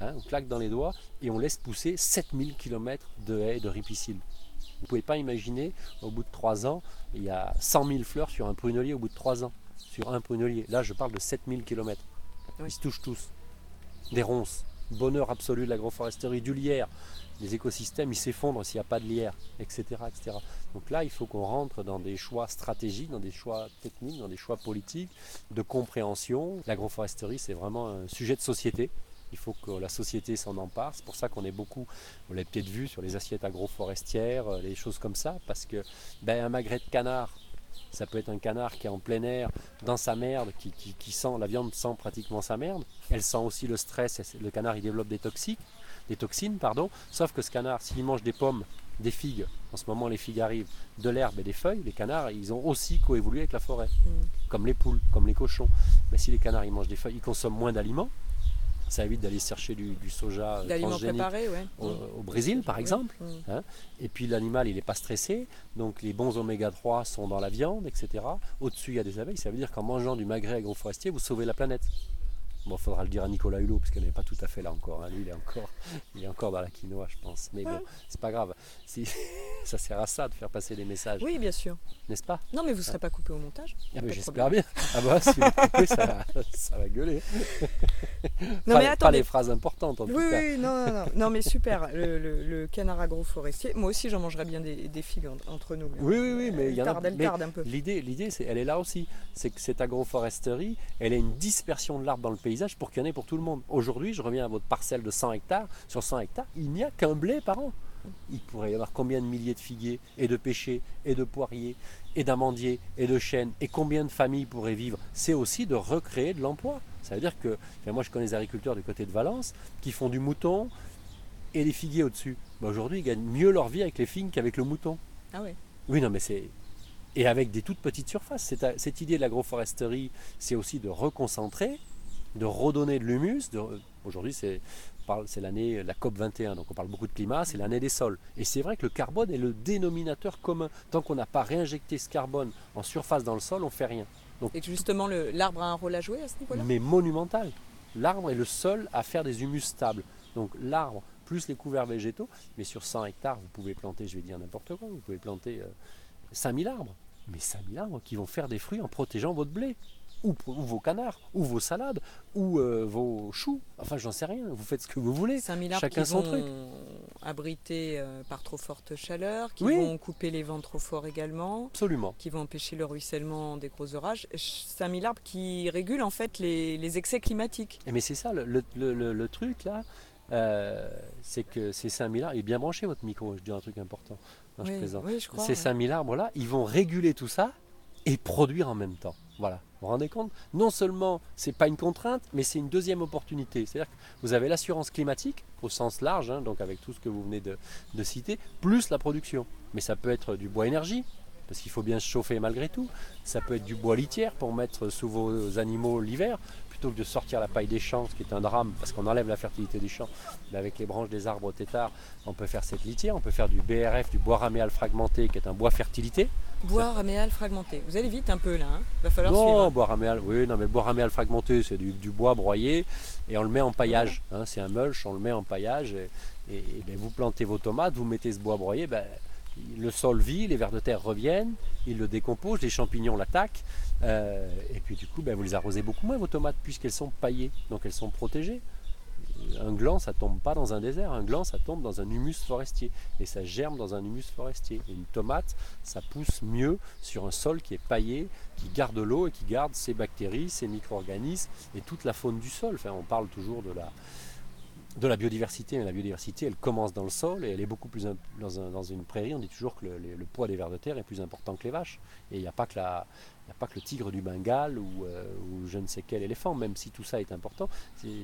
hein, on claque dans les doigts et on laisse pousser 7000 km de haies de ripicile. Vous ne pouvez pas imaginer, au bout de 3 ans, il y a 100 000 fleurs sur un prunelier au bout de 3 ans. Sur un prunelier. Là, je parle de 7000 km. Ils se touchent tous. Des ronces. Bonheur absolu de l'agroforesterie, du lierre, les écosystèmes ils s'effondrent s'il n'y a pas de lierre, etc., etc. Donc là, il faut qu'on rentre dans des choix stratégiques, dans des choix techniques, dans des choix politiques, de compréhension. L'agroforesterie, c'est vraiment un sujet de société. Il faut que la société s'en empare. C'est pour ça qu'on est beaucoup, vous l'avez peut-être vu sur les assiettes agroforestières, euh, les choses comme ça, parce que ben, un magret de canard, ça peut être un canard qui est en plein air, dans sa merde, qui, qui sent, la viande sent pratiquement sa merde. Elle sent aussi le stress, le canard il développe des toxiques des toxines, pardon. Sauf que ce canard, s'il mange des pommes, des figues, en ce moment les figues arrivent, de l'herbe et des feuilles, les canards, ils ont aussi coévolué avec la forêt, mm. comme les poules, comme les cochons. Mais si les canards, ils mangent des feuilles, ils consomment moins d'aliments, ça évite d'aller chercher du, soja préparé, au, Brésil, par exemple. Mm. Hein. Et puis l'animal, il n'est pas stressé, donc les bons oméga 3 sont dans la viande, etc. Au-dessus, il y a des abeilles. Ça veut dire qu'en mangeant du magret agroforestier, vous sauvez la planète. Bon, il faudra le dire à Nicolas Hulot, parce qu'elle n'est pas tout à fait là encore. hein. Lui, il est encore, il est encore dans la quinoa, je pense. Mais bon, c'est pas grave. Si, ça sert à ça de faire passer des messages, Oui, bien sûr. n'est-ce pas? Non, mais vous ne serez pas coupé au montage. Ah Pas J'espère bien. Ah bah, si vous coupez, ça, va- ça va gueuler. Non, pas, mais pas attendez. les phrases importantes, en Oui, tout cas. oui, non, non, non. Non, mais super. Le, le- le canard agroforestier. Moi aussi, j'en mangerais bien des, des figues en- entre nous. Oui, oui, oui, mais il y en a. tarde, elle mais tarde un peu. L'idée, l'idée, elle est là aussi. C'est que cette agroforesterie, elle a une dispersion de l'arbre dans le paysage pour qu'il y en ait pour tout le monde. Aujourd'hui, je reviens à votre parcelle de 100 hectares. Sur 100 hectares, il n'y a qu'un blé par an. Il pourrait y avoir combien de milliers de figuiers, et de pêchers, et de poiriers, et d'amandiers, et de chênes, et combien de familles pourraient vivre? C'est aussi de recréer de l'emploi. Ça veut dire que, enfin, moi je connais des agriculteurs du côté de Valence qui font du mouton et des figuiers au-dessus. Aujourd'hui, ils gagnent mieux leur vie avec les figues qu'avec le mouton. Ah ouais. Oui, non, mais c'est. Et avec des toutes petites surfaces. Cette, cette idée de l'agroforesterie, c'est aussi de reconcentrer, de redonner de l'humus. Aujourd'hui, c'est l'année, la COP 21, donc on parle beaucoup de climat, c'est l'année des sols. Et c'est vrai que le carbone est le dénominateur commun. Tant qu'on n'a pas réinjecté ce carbone en surface dans le sol, on fait rien. Et que justement, l'arbre a un rôle à jouer à ce niveau-là? Mais monumental. L'arbre est le seul à faire des humus stables. Donc l'arbre plus les couverts végétaux, mais sur 100 hectares, vous pouvez planter, je vais dire n'importe quoi, vous pouvez planter euh, 5000 arbres. Mais 5000 arbres qui vont faire des fruits en protégeant votre blé, ou, ou vos canards, ou vos salades, ou euh, vos choux. Enfin, j'en sais rien, vous faites ce que vous voulez. 5000 arbres Chacun qui son vont truc. abriter euh, par trop forte chaleur, qui Oui. vont couper les vents trop forts également, Absolument. qui vont empêcher le ruissellement des gros orages. 5000 arbres qui régulent en fait les, les excès climatiques. Et Mais c'est ça, le, le- le- le- le truc là, euh, c'est que ces 5000 arbres, il est bien branché votre micro, je dis un truc important. Non, je oui, plaisante. oui, je crois. Ces ouais. 5000 arbres-là, ils vont réguler tout ça et produire en même temps. Voilà. Vous vous rendez compte? Non seulement c'est pas une contrainte, mais c'est une deuxième opportunité. C'est-à-dire que vous avez l'assurance climatique au sens large, hein, donc avec tout ce que vous venez de, de citer, plus la production. Mais ça peut être du bois énergie, parce qu'il faut bien se chauffer malgré tout. Ça peut être du bois litière pour mettre sous vos animaux l'hiver, plutôt que de sortir la paille des champs, ce qui est un drame, parce qu'on enlève la fertilité des champs. Mais avec les branches des arbres têtards, on peut faire cette litière, on peut faire du BRF, du bois raméal fragmenté, qui est un bois fertilité. Bois raméal fragmenté. Vous allez vite un peu là, hein va falloir non, suivre. bois raméal, oui, non, mais bois raméal fragmenté, c'est du, du bois broyé et on le met en paillage. hein, c'est un mulch, on le met en paillage et, et- et ben, vous plantez vos tomates, vous mettez ce bois broyé, ben, le sol vit, les vers de terre reviennent, ils le décomposent, les champignons l'attaquent euh, et puis du coup, ben, vous les arrosez beaucoup moins vos tomates puisqu'elles sont paillées, donc elles sont protégées. Un gland, ça tombe pas dans un désert, un gland, ça tombe dans un humus forestier et ça germe dans un humus forestier. Et une tomate, ça pousse mieux sur un sol qui est paillé, qui garde l'eau et qui garde ses bactéries, ses micro-organismes et toute la faune du sol. Enfin, on parle toujours de la, de la biodiversité, mais la biodiversité, elle commence dans le sol et elle est beaucoup plus dans, dans une prairie. On dit toujours que le, poids des vers de terre est plus important que les vaches. Et il n'y a pas que le tigre du Bengale ou, euh, ou je ne sais quel éléphant, même si tout ça est important.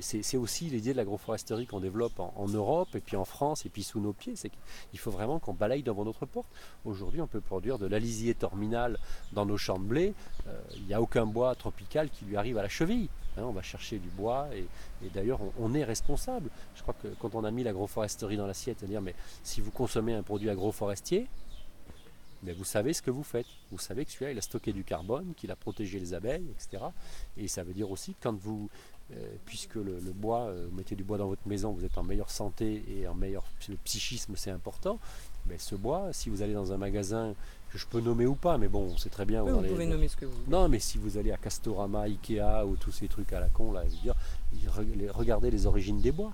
C'est- aussi l'idée de l'agroforesterie qu'on développe en, en Europe et puis en France et puis sous nos pieds. C'est qu'il faut vraiment qu'on balaye devant notre porte. Aujourd'hui, on peut produire de l'alisier terminal dans nos champs de blé. Euh, Il n'y a aucun bois tropical qui lui arrive à la cheville. Hein, on va chercher du bois et, d'ailleurs on, est responsable. Je crois que quand on a mis l'agroforesterie dans l'assiette, c'est-à-dire mais si vous consommez un produit agroforestier, mais vous savez ce que vous faites. Vous savez que celui-là, il a stocké du carbone, qu'il a protégé les abeilles, etc. Et ça veut dire aussi que quand vous, euh, puisque le, bois, euh, vous mettez du bois dans votre maison, vous êtes en meilleure santé et en meilleur le psychisme, c'est important. Mais ce bois, si vous allez dans un magasin que je peux nommer ou pas, mais bon, on sait très bien. Oui, vous pouvez nommer ce que vous voulez. non, mais si vous allez à Castorama, Ikea ou tous ces trucs à la con, là, je veux dire, regardez les origines des bois.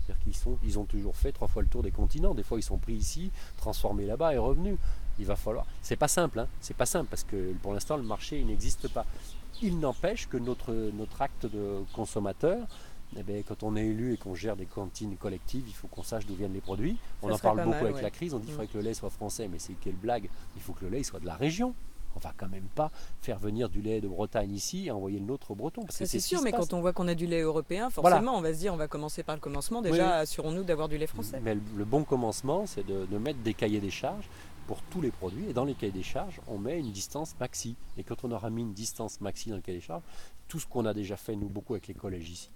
C'est-à-dire qu'ils sont, ils ont toujours fait trois fois le tour des continents. Des fois, ils sont pris ici, transformés là-bas et revenus. Il va falloir. C'est pas simple, hein. C'est pas simple parce que pour l'instant, le marché n'existe pas. Il n'empêche que notre, notre acte de consommateur, eh ben, quand on est élu et qu'on gère des cantines collectives, il faut qu'on sache d'où viennent les produits. On Ça en parle beaucoup mal, avec ouais. la crise. On dit qu'il Mm. faudrait que le lait soit français, mais c'est quelle blague Il faut que le lait soit de la région. On va quand même pas faire venir du lait de Bretagne ici et envoyer le nôtre au breton. c'est ce sûr, mais passe. quand on voit qu'on a du lait européen, Voilà. forcément on va se dire on va commencer par le commencement. Déjà, oui. assurons-nous d'avoir du lait français. Mais le, le bon commencement, c'est de, de mettre des cahiers des charges pour tous les produits. Et dans les cahiers des charges, on met une distance maxi. Et quand on aura mis une distance maxi dans le cahier des charges, tout ce qu'on a déjà fait, nous, beaucoup avec les collèges ici,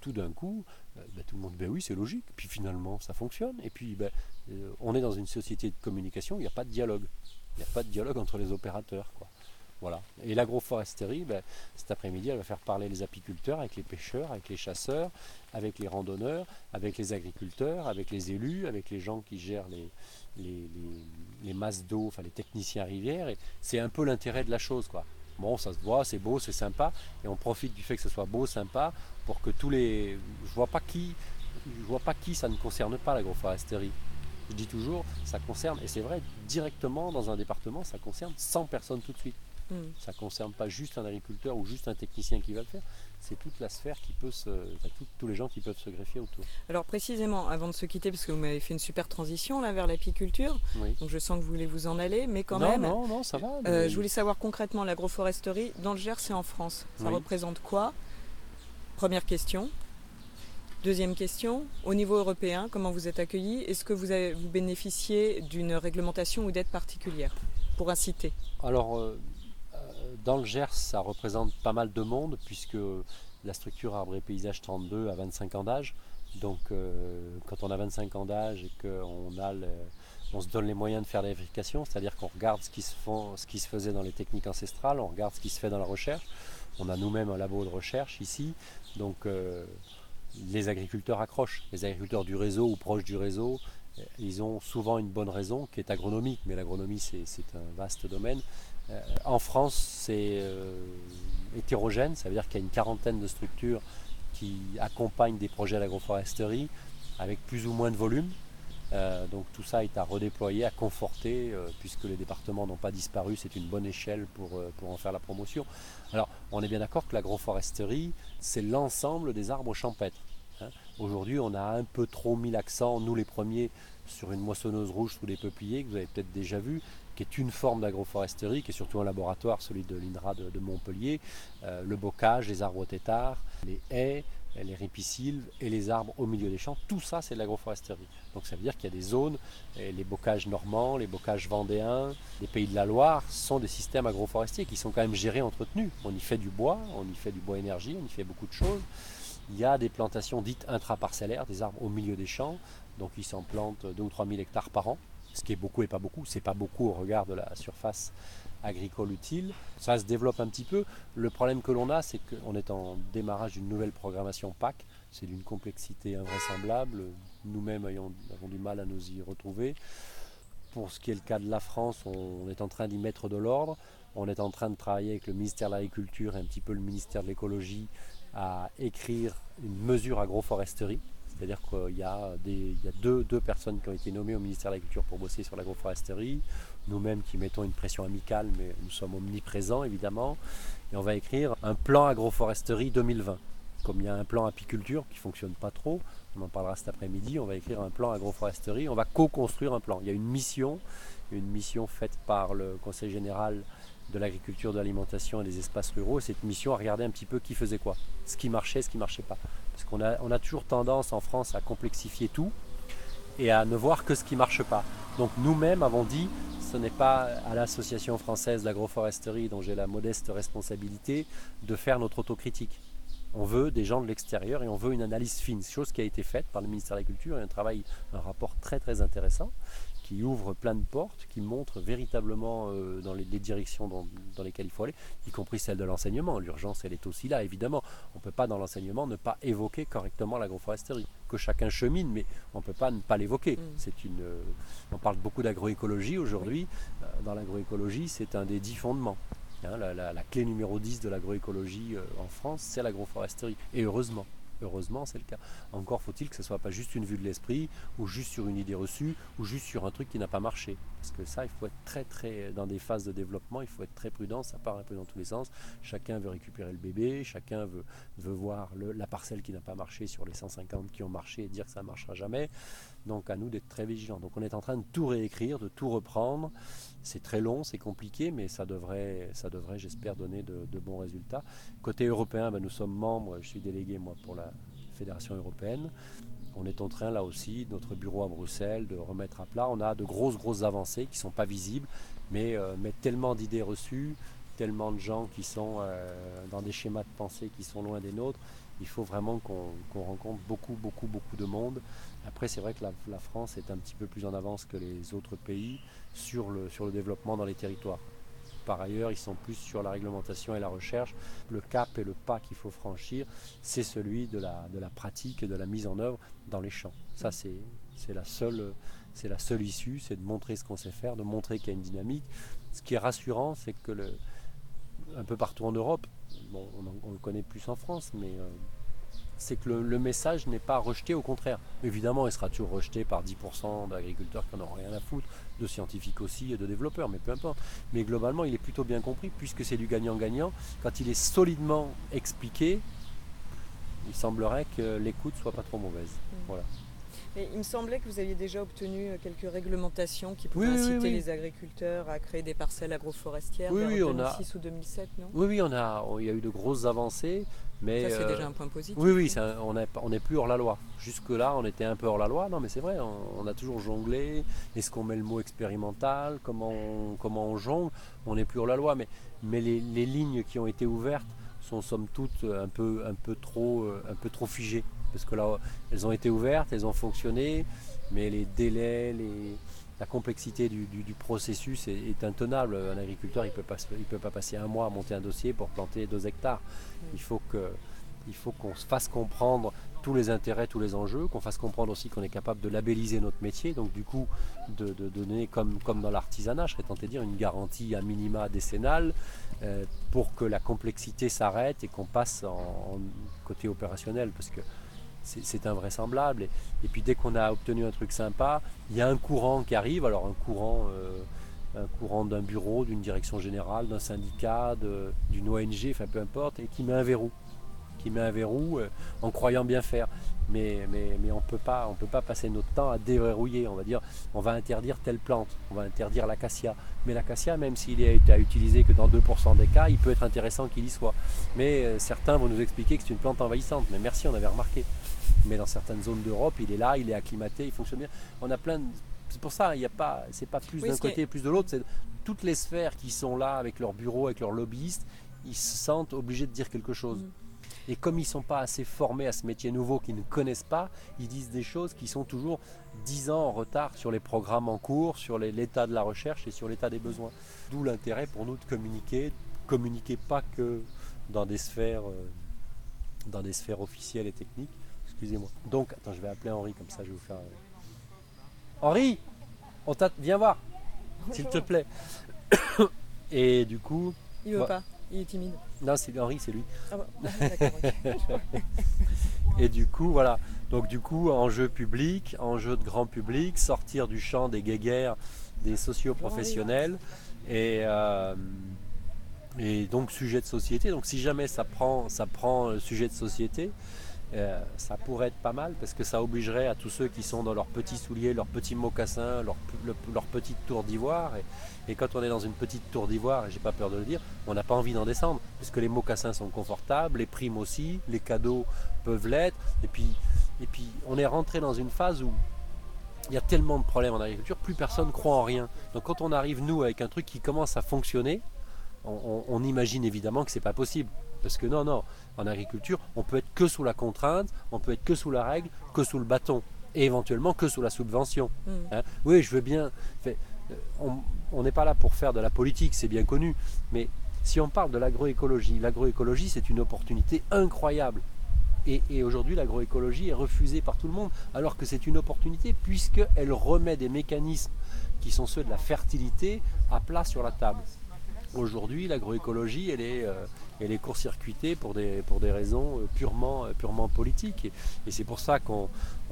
tout, d'un coup, euh, ben, tout le monde, ben oui, c'est logique. Puis finalement, ça fonctionne. Et puis, ben, euh, on est dans une société de communication, il n'y a pas de dialogue. Il n'y a pas de dialogue entre les opérateurs. Quoi. Voilà. Et l'agroforesterie, ben, cet après-midi, elle va faire parler les apiculteurs avec les pêcheurs, avec les chasseurs, avec les randonneurs, avec les agriculteurs, avec les élus, avec les gens qui gèrent les, les, masses d'eau, enfin les techniciens rivières. C'est un peu l'intérêt de la chose, quoi. Bon, ça se voit, c'est beau, c'est sympa, et on profite du fait que ce soit beau, sympa, pour que tous les. Je vois pas qui, je vois pas qui ça ne concerne pas l'agroforesterie. Je dis toujours, ça concerne, et c'est vrai, directement dans un département, ça concerne 100 personnes tout de suite. Hmm. Ça ne concerne pas juste un agriculteur ou juste un technicien qui va le faire, c'est toute la sphère qui peut se. tous les gens qui peuvent se greffer autour. Alors précisément, avant de se quitter, parce que vous m'avez fait une super transition là vers l'apiculture, donc je sens que vous voulez vous en aller, mais quand même. Non, non, ça va. Euh, je voulais savoir concrètement l'agroforesterie dans le Gers et en France. Ça représente quoi? Première question. Deuxième question, au niveau européen, comment vous êtes accueillis Est-ce que vous, avez, vous bénéficiez d'une réglementation ou d'aide particulière pour inciter Alors, euh, dans le Gers, ça représente pas mal de monde, puisque la structure Arbre et Paysage 32 a 25 ans d'âge. Donc, euh, quand on a 25 ans d'âge et qu'on se donne les moyens de faire des vérifications, c'est-à-dire qu'on regarde ce qui, se font, ce qui se faisait dans les techniques ancestrales, on regarde ce qui se fait dans la recherche. On a nous-mêmes un labo de recherche ici, donc euh, les agriculteurs accrochent. Les agriculteurs du réseau ou proches du réseau, ils ont souvent une bonne raison qui est agronomique, mais l'agronomie c'est un vaste domaine. Euh, en France, c'est euh, hétérogène, ça veut dire qu'il y a une quarantaine de structures qui accompagnent des projets d'agroforesterie avec plus ou moins de volume. Euh, donc tout ça est à redéployer, à conforter, puisque les départements n'ont pas disparu, c'est une bonne échelle pour, pour, en faire la promotion. Alors on est bien d'accord que l'agroforesterie, c'est l'ensemble des arbres champêtres. Aujourd'hui on a un peu trop mis l'accent, nous les premiers, sur une moissonneuse rouge sous les peupliers, que vous avez peut-être déjà vu, qui est une forme d'agroforesterie, qui est surtout un laboratoire, celui de l'INRA de, Montpellier, euh, le bocage, les arbres têtards, les haies, les ripisylves et les arbres au milieu des champs, tout ça c'est de l'agroforesterie. Donc ça veut dire qu'il y a des zones, les bocages normands, les bocages vendéens, les pays de la Loire sont des systèmes agroforestiers qui sont quand même gérés, entretenus. On y fait du bois, on y fait du bois énergie, on y fait beaucoup de choses. Il y a des plantations dites intraparcellaires, des arbres au milieu des champs, donc ils s'en plantent 2 ou 3 000 hectares par an ce qui est beaucoup et pas beaucoup. C'est pas beaucoup au regard de la surface agricole utile. Ça se développe un petit peu. Le problème que l'on a, c'est qu'on est en démarrage d'une nouvelle programmation PAC. C'est d'une complexité invraisemblable. Nous-mêmes avons du mal à nous y retrouver. Pour ce qui est le cas de la France, on est en train d'y mettre de l'ordre. On est en train de travailler avec le ministère de l'Agriculture et un petit peu le ministère de l'Écologie à écrire une mesure agroforesterie. C'est-à-dire qu'il y a, deux, personnes qui ont été nommées au ministère de l'Agriculture pour bosser sur l'agroforesterie, nous-mêmes qui mettons une pression amicale, mais nous sommes omniprésents évidemment, et on va écrire un plan agroforesterie 2020. Comme il y a un plan apiculture qui ne fonctionne pas trop, on en parlera cet après-midi, on va écrire un plan agroforesterie, on va co-construire un plan. Il y a une mission, une mission faite par le Conseil général de l'agriculture, de l'alimentation et des espaces ruraux. Et cette mission a regardé un petit peu qui faisait quoi, ce qui marchait, ce qui ne marchait pas. Parce qu'on a, on a toujours tendance en France à complexifier tout et à ne voir que ce qui ne marche pas. Donc nous-mêmes avons dit, ce n'est pas à l'Association française d'agroforesterie dont j'ai la modeste responsabilité de faire notre autocritique. On veut des gens de l'extérieur et on veut une analyse fine, chose qui a été faite par le ministère de l'Agriculture et un travail, un rapport très très intéressant qui ouvre plein de portes, qui montre véritablement euh, dans les, directions dans, lesquelles il faut aller, y compris celle de l'enseignement. L'urgence, elle est aussi là, évidemment. On ne peut pas, dans l'enseignement, ne pas évoquer correctement l'agroforesterie. Que chacun chemine, mais on ne peut pas ne pas l'évoquer. Mm. C'est une, euh, on parle beaucoup d'agroécologie aujourd'hui. Euh, dans l'agroécologie, c'est un des dix fondements. Hein, la, clé numéro 10 de l'agroécologie en France, c'est l'agroforesterie. Et heureusement. Heureusement, c'est le cas. Encore faut-il que ce ne soit pas juste une vue de l'esprit, ou juste sur une idée reçue, ou juste sur un truc qui n'a pas marché. Parce que ça, il faut être très, très, dans des phases de développement, il faut être très prudent, ça part un peu dans tous les sens. Chacun veut récupérer le bébé, chacun veut, veut voir la parcelle qui n'a pas marché sur les 150 qui ont marché et dire que ça ne marchera jamais. Donc à nous d'être très vigilants. Donc on est en train de tout réécrire, de tout reprendre. C'est très long, c'est compliqué, mais ça devrait, j'espère, donner de, bons résultats. Côté européen, ben, nous sommes membres, je suis délégué moi pour la Fédération européenne. On est en train là aussi, notre bureau à Bruxelles, de remettre à plat. On a de grosses, grosses avancées qui ne sont pas visibles, mais, euh, mais tellement d'idées reçues, tellement de gens qui sont euh, dans des schémas de pensée qui sont loin des nôtres. Il faut vraiment qu'on rencontre beaucoup, beaucoup, beaucoup de monde après, c'est vrai que la, France est un petit peu plus en avance que les autres pays sur le, développement dans les territoires. par ailleurs, ils sont plus sur la réglementation et la recherche. Le cap et le pas qu'il faut franchir, c'est celui de la, pratique et de la mise en œuvre dans les champs. Ça, c'est la seule c'est la seule issue, c'est de montrer ce qu'on sait faire, de montrer qu'il y a une dynamique. Ce qui est rassurant, c'est que le, un peu partout en Europe, bon, on, le connaît plus en France, mais euh, c'est que le, message n'est pas rejeté, au contraire. Évidemment, il sera toujours rejeté par 10% d'agriculteurs qui n'en ont rien à foutre, de scientifiques aussi et de développeurs, mais peu importe. Mais globalement, il est plutôt bien compris, puisque c'est du gagnant-gagnant. Quand il est solidement expliqué, il semblerait que l'écoute soit pas trop mauvaise. Mmh. Voilà il me semblait que vous aviez déjà obtenu euh, quelques réglementations qui pouvaient inciter les agriculteurs à créer des parcelles agroforestières oui, vers 2006 ou 2007, non? Oui, oui, on a, il y a eu de grosses avancées. Mais ça, c'est déjà un point positif. Oui, oui, on n'est plus hors la loi. Jusque-là, on était un peu hors la loi. Non, mais c'est vrai, on, a toujours jonglé. Est-ce qu'on met le mot expérimental? Comment on, comment on jongle? On n'est plus hors la loi. Mais, mais les, les, lignes qui ont été ouvertes sont somme toute un peu, un peu, trop, euh, un peu trop figées parce que là, elles ont été ouvertes, elles ont fonctionné, mais les délais, la complexité du, processus est, intenable. Un agriculteur, il ne peut, pas, peut pas passer un mois à monter un dossier pour planter deux hectares. Il faut que il faut qu'on se fasse comprendre tous les intérêts, tous les enjeux, qu'on fasse comprendre aussi qu'on est capable de labelliser notre métier, donc du coup de, donner, comme, comme dans l'artisanat, je serais tenté de dire, une garantie à minima décennale euh, pour que la complexité s'arrête et qu'on passe en, côté opérationnel, parce que c'est invraisemblable. Et, puis dès qu'on a obtenu un truc sympa, il y a un courant qui arrive, alors un courant, euh, d'un bureau, d'une direction générale, d'un syndicat, d'une ONG, enfin peu importe, et qui met un verrou. Qui met un verrou euh, en croyant bien faire. Mais on ne peut pas passer notre temps à déverrouiller. On va dire, on va interdire telle plante, on va interdire l'acacia. Mais l'acacia, même s'il est à utiliser que dans 2% des cas, il peut être intéressant qu'il y soit. Mais euh, certains vont nous expliquer que c'est une plante envahissante. Mais merci, on avait remarqué mais dans certaines zones d'Europe, il est là, il est acclimaté, il fonctionne bien. On a plein C'est pour ça, il n'y a pas, c'est pas plus d'un côté et plus de l'autre, c'est toutes les sphères qui sont là avec leurs bureaux, avec leurs lobbyistes, ils se sentent obligés de dire quelque chose. Mm. Et comme ils ne sont pas assez formés à ce métier nouveau qu'ils ne connaissent pas, ils disent des choses qui sont toujours dix ans en retard sur les programmes en cours, sur l'état de la recherche et sur l'état des besoins. D'où l'intérêt pour nous de communiquer, communiquer pas que dans des sphères, euh, dans des sphères officielles et techniques, excusez-moi. Donc, attends, je vais appeler Henri, comme ça je vais vous faire. Henri on Viens voir, s'il te plaît. Et du coup. Il veut pas, il est timide. Non, c'est Henri, c'est lui. Ah Et du coup, voilà. Donc, du coup, enjeu public, enjeu de grand public, sortir du champ des guéguerres des socioprofessionnels. Et. Euh, et donc sujet de société. Donc si jamais ça prend, ça prend sujet de société, euh, ça pourrait être pas mal parce que ça obligerait à tous ceux qui sont dans leurs petits souliers, leurs petits mocassins, leur, leur petite tour d'ivoire. Et, quand on est dans une petite tour d'ivoire, et j'ai pas peur de le dire, on n'a pas envie d'en descendre puisque les mocassins sont confortables, les primes aussi, les cadeaux peuvent l'être. Et puis, et puis on est rentré dans une phase où il y a tellement de problèmes en agriculture, plus personne croit en rien. Donc quand on arrive nous avec un truc qui commence à fonctionner, on, on imagine évidemment que c'est pas possible. Parce que non, non, en agriculture, on peut être que sous la contrainte, on peut être que sous la règle, que sous le bâton, et éventuellement que sous la subvention. Mm. Hein. oui, je veux bien. Euh, on n'est pas là pour faire de la politique, c'est bien connu, mais si on parle de l'agroécologie, l'agroécologie c'est une opportunité incroyable. Et, et aujourd'hui, l'agroécologie est refusée par tout le monde, alors que c'est une opportunité puisqu'elle remet des mécanismes qui sont ceux de la fertilité à plat sur la table. Aujourd'hui, l'agroécologie, elle est, euh, elle est court-circuitée pour des, pour des raisons euh, purement, euh, purement politiques. Et, c'est pour ça qu'on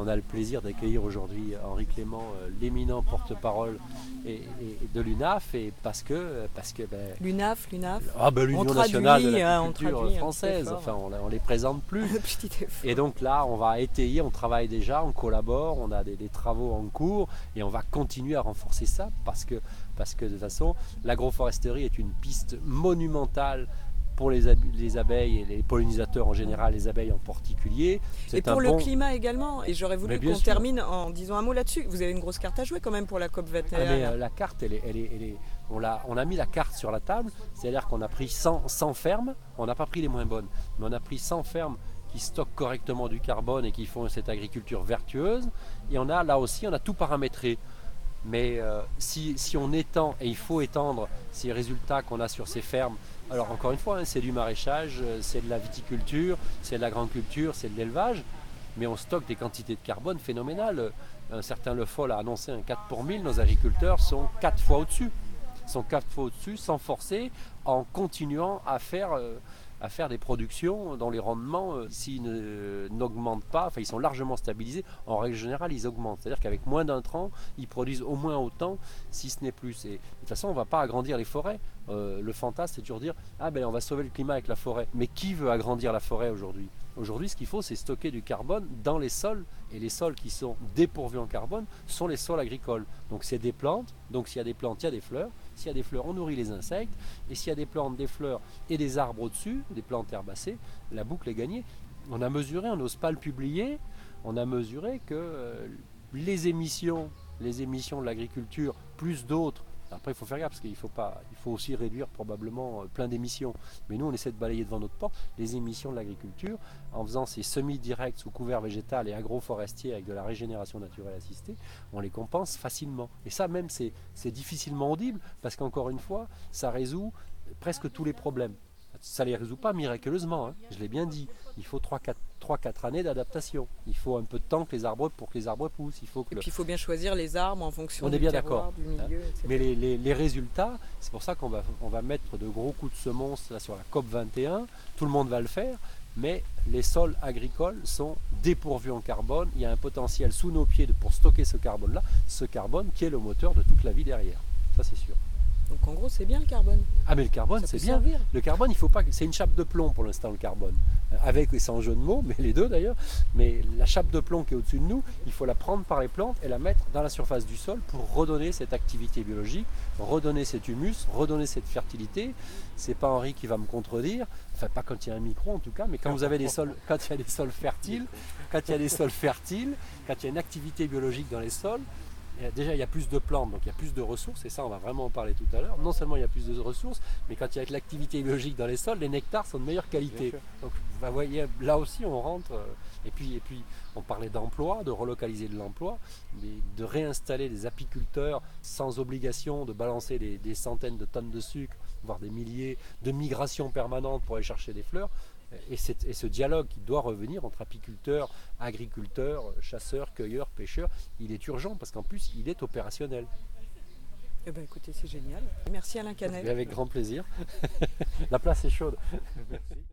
a le plaisir d'accueillir aujourd'hui Henri Clément, l'éminent porte-parole de l'UNAF, et parce que... Parce que ben, L'UNAF, l'UNAF. Ah ben, L'Union nationale de la culture française, enfin on ne les présente plus. et donc là, on va étayer, on travaille déjà, on collabore, on a des, des travaux en cours, et on va continuer à renforcer ça, parce que parce que de toute façon, l'agroforesterie est une piste monumentale pour les, abeilles et les pollinisateurs en général, les abeilles en particulier. Et pour le climat également. Et j'aurais voulu qu'on termine en disant un mot là-dessus. Vous avez une grosse carte à jouer quand même pour la COP 21. Ah, euh, la carte, elle est, elle est, on, a, on a mis la carte sur la table, c'est-à-dire qu'on a pris 100, 100 fermes, on n'a pas pris les moins bonnes, mais on a pris 100 fermes qui stockent correctement du carbone et qui font cette agriculture vertueuse. Et on a là aussi, on a tout paramétré Mais euh, si, on étend, et il faut étendre ces résultats qu'on a sur ces fermes, alors encore une fois, hein, c'est du maraîchage, euh, c'est de la viticulture, c'est de la grande culture, c'est de l'élevage, mais on stocke des quantités de carbone phénoménales. Un certain Le Foll a annoncé un 4 pour 1000, nos agriculteurs sont 4 fois au-dessus. sont 4 fois au-dessus sans forcer, en continuant à faire... Euh, à faire des productions dont les rendements, euh, s'ils n'augmentent pas, enfin ils sont largement stabilisés, en règle générale ils augmentent. C'est-à-dire qu'avec moins d'intrants, ils produisent au moins autant, si ce n'est plus. Façon, on ne va pas agrandir les forêts. Euh, le fantasme, c'est toujours dire Ah ben on va sauver le climat avec la forêt. Mais qui veut agrandir la forêt aujourd'hui? Aujourd'hui, ce qu'il faut, c'est stocker du carbone dans les sols. Et les sols qui sont dépourvus en carbone sont les sols agricoles. Donc c'est des plantes. Donc s'il y a des plantes, il y a des fleurs. S'il y a des fleurs, on nourrit les insectes. Et s'il y a des plantes, des fleurs et des arbres au-dessus, des plantes herbacées, la boucle est gagnée. On a mesuré, on n'ose pas le publier, on a mesuré que euh, les émissions, les émissions de l'agriculture, plus d'autres, après, il faut faire gaffe parce qu'il faut, pas, aussi réduire probablement euh, plein d'émissions. Mais nous, on essaie de balayer devant notre porte les émissions de l'agriculture en faisant ces semis-directs sous couvert végétal et agroforestier avec de la régénération naturelle assistée. On les compense facilement. Et ça, même, c'est difficilement audible parce qu'encore une fois, ça résout presque tous les problèmes. Ça ne les résout pas miraculeusement, hein. je l'ai bien dit. Il faut 3-4 années d'adaptation. Il faut un peu de temps que les arbres, pour que les arbres poussent. Il faut que Et puis il faut bien choisir les arbres en fonction on du est bien terroir, du hein. milieu, Mais les, résultats, c'est pour ça qu'on va, on va mettre de gros coups de semonce là, sur la COP 21. Tout le monde va le faire. Mais les sols agricoles sont dépourvus en carbone. Il y a un potentiel sous nos pieds pour stocker ce carbone-là. Ce carbone qui est le moteur de toute la vie derrière. Ça, c'est sûr. Donc en gros, c'est bien le carbone. Ah mais le carbone, c'est bien. Le carbone, il faut pas. C'est une chape de plomb pour l'instant le carbone, euh, avec et sans jeu de mots, mais les deux d'ailleurs. Mais la chape de plomb qui est au-dessus de nous, il faut la prendre par les plantes et la mettre dans la surface du sol pour redonner cette activité biologique, redonner cet humus, redonner cette fertilité. C'est pas Henri qui va me contredire, enfin pas quand il y a un micro en tout cas, mais quand vous avez des sols, quand il y a des sols fertiles, quand il y a des sols fertiles, quand il y a une activité biologique dans les sols, déjà il y a plus de plantes, donc il y a plus de ressources, et ça on va vraiment en parler tout à l'heure. Non seulement il y a plus de ressources, mais quand il y a l'activité biologique dans les sols, les nectars sont de meilleure qualité. Donc vous voyez, là aussi on rentre, euh, et puis, et puis on parlait d'emploi, de relocaliser de l'emploi, de réinstaller des apiculteurs sans obligation de balancer des centaines de tonnes de sucre, voire des milliers de migrations permanentes pour aller chercher des fleurs. Et, ce dialogue qui doit revenir entre apiculteurs, agriculteurs, chasseurs, cueilleurs, pêcheurs, il est urgent parce qu'en plus, il est opérationnel. Eh ben, écoutez, c'est génial. Merci Alain Canet. avec grand plaisir. La place est chaude.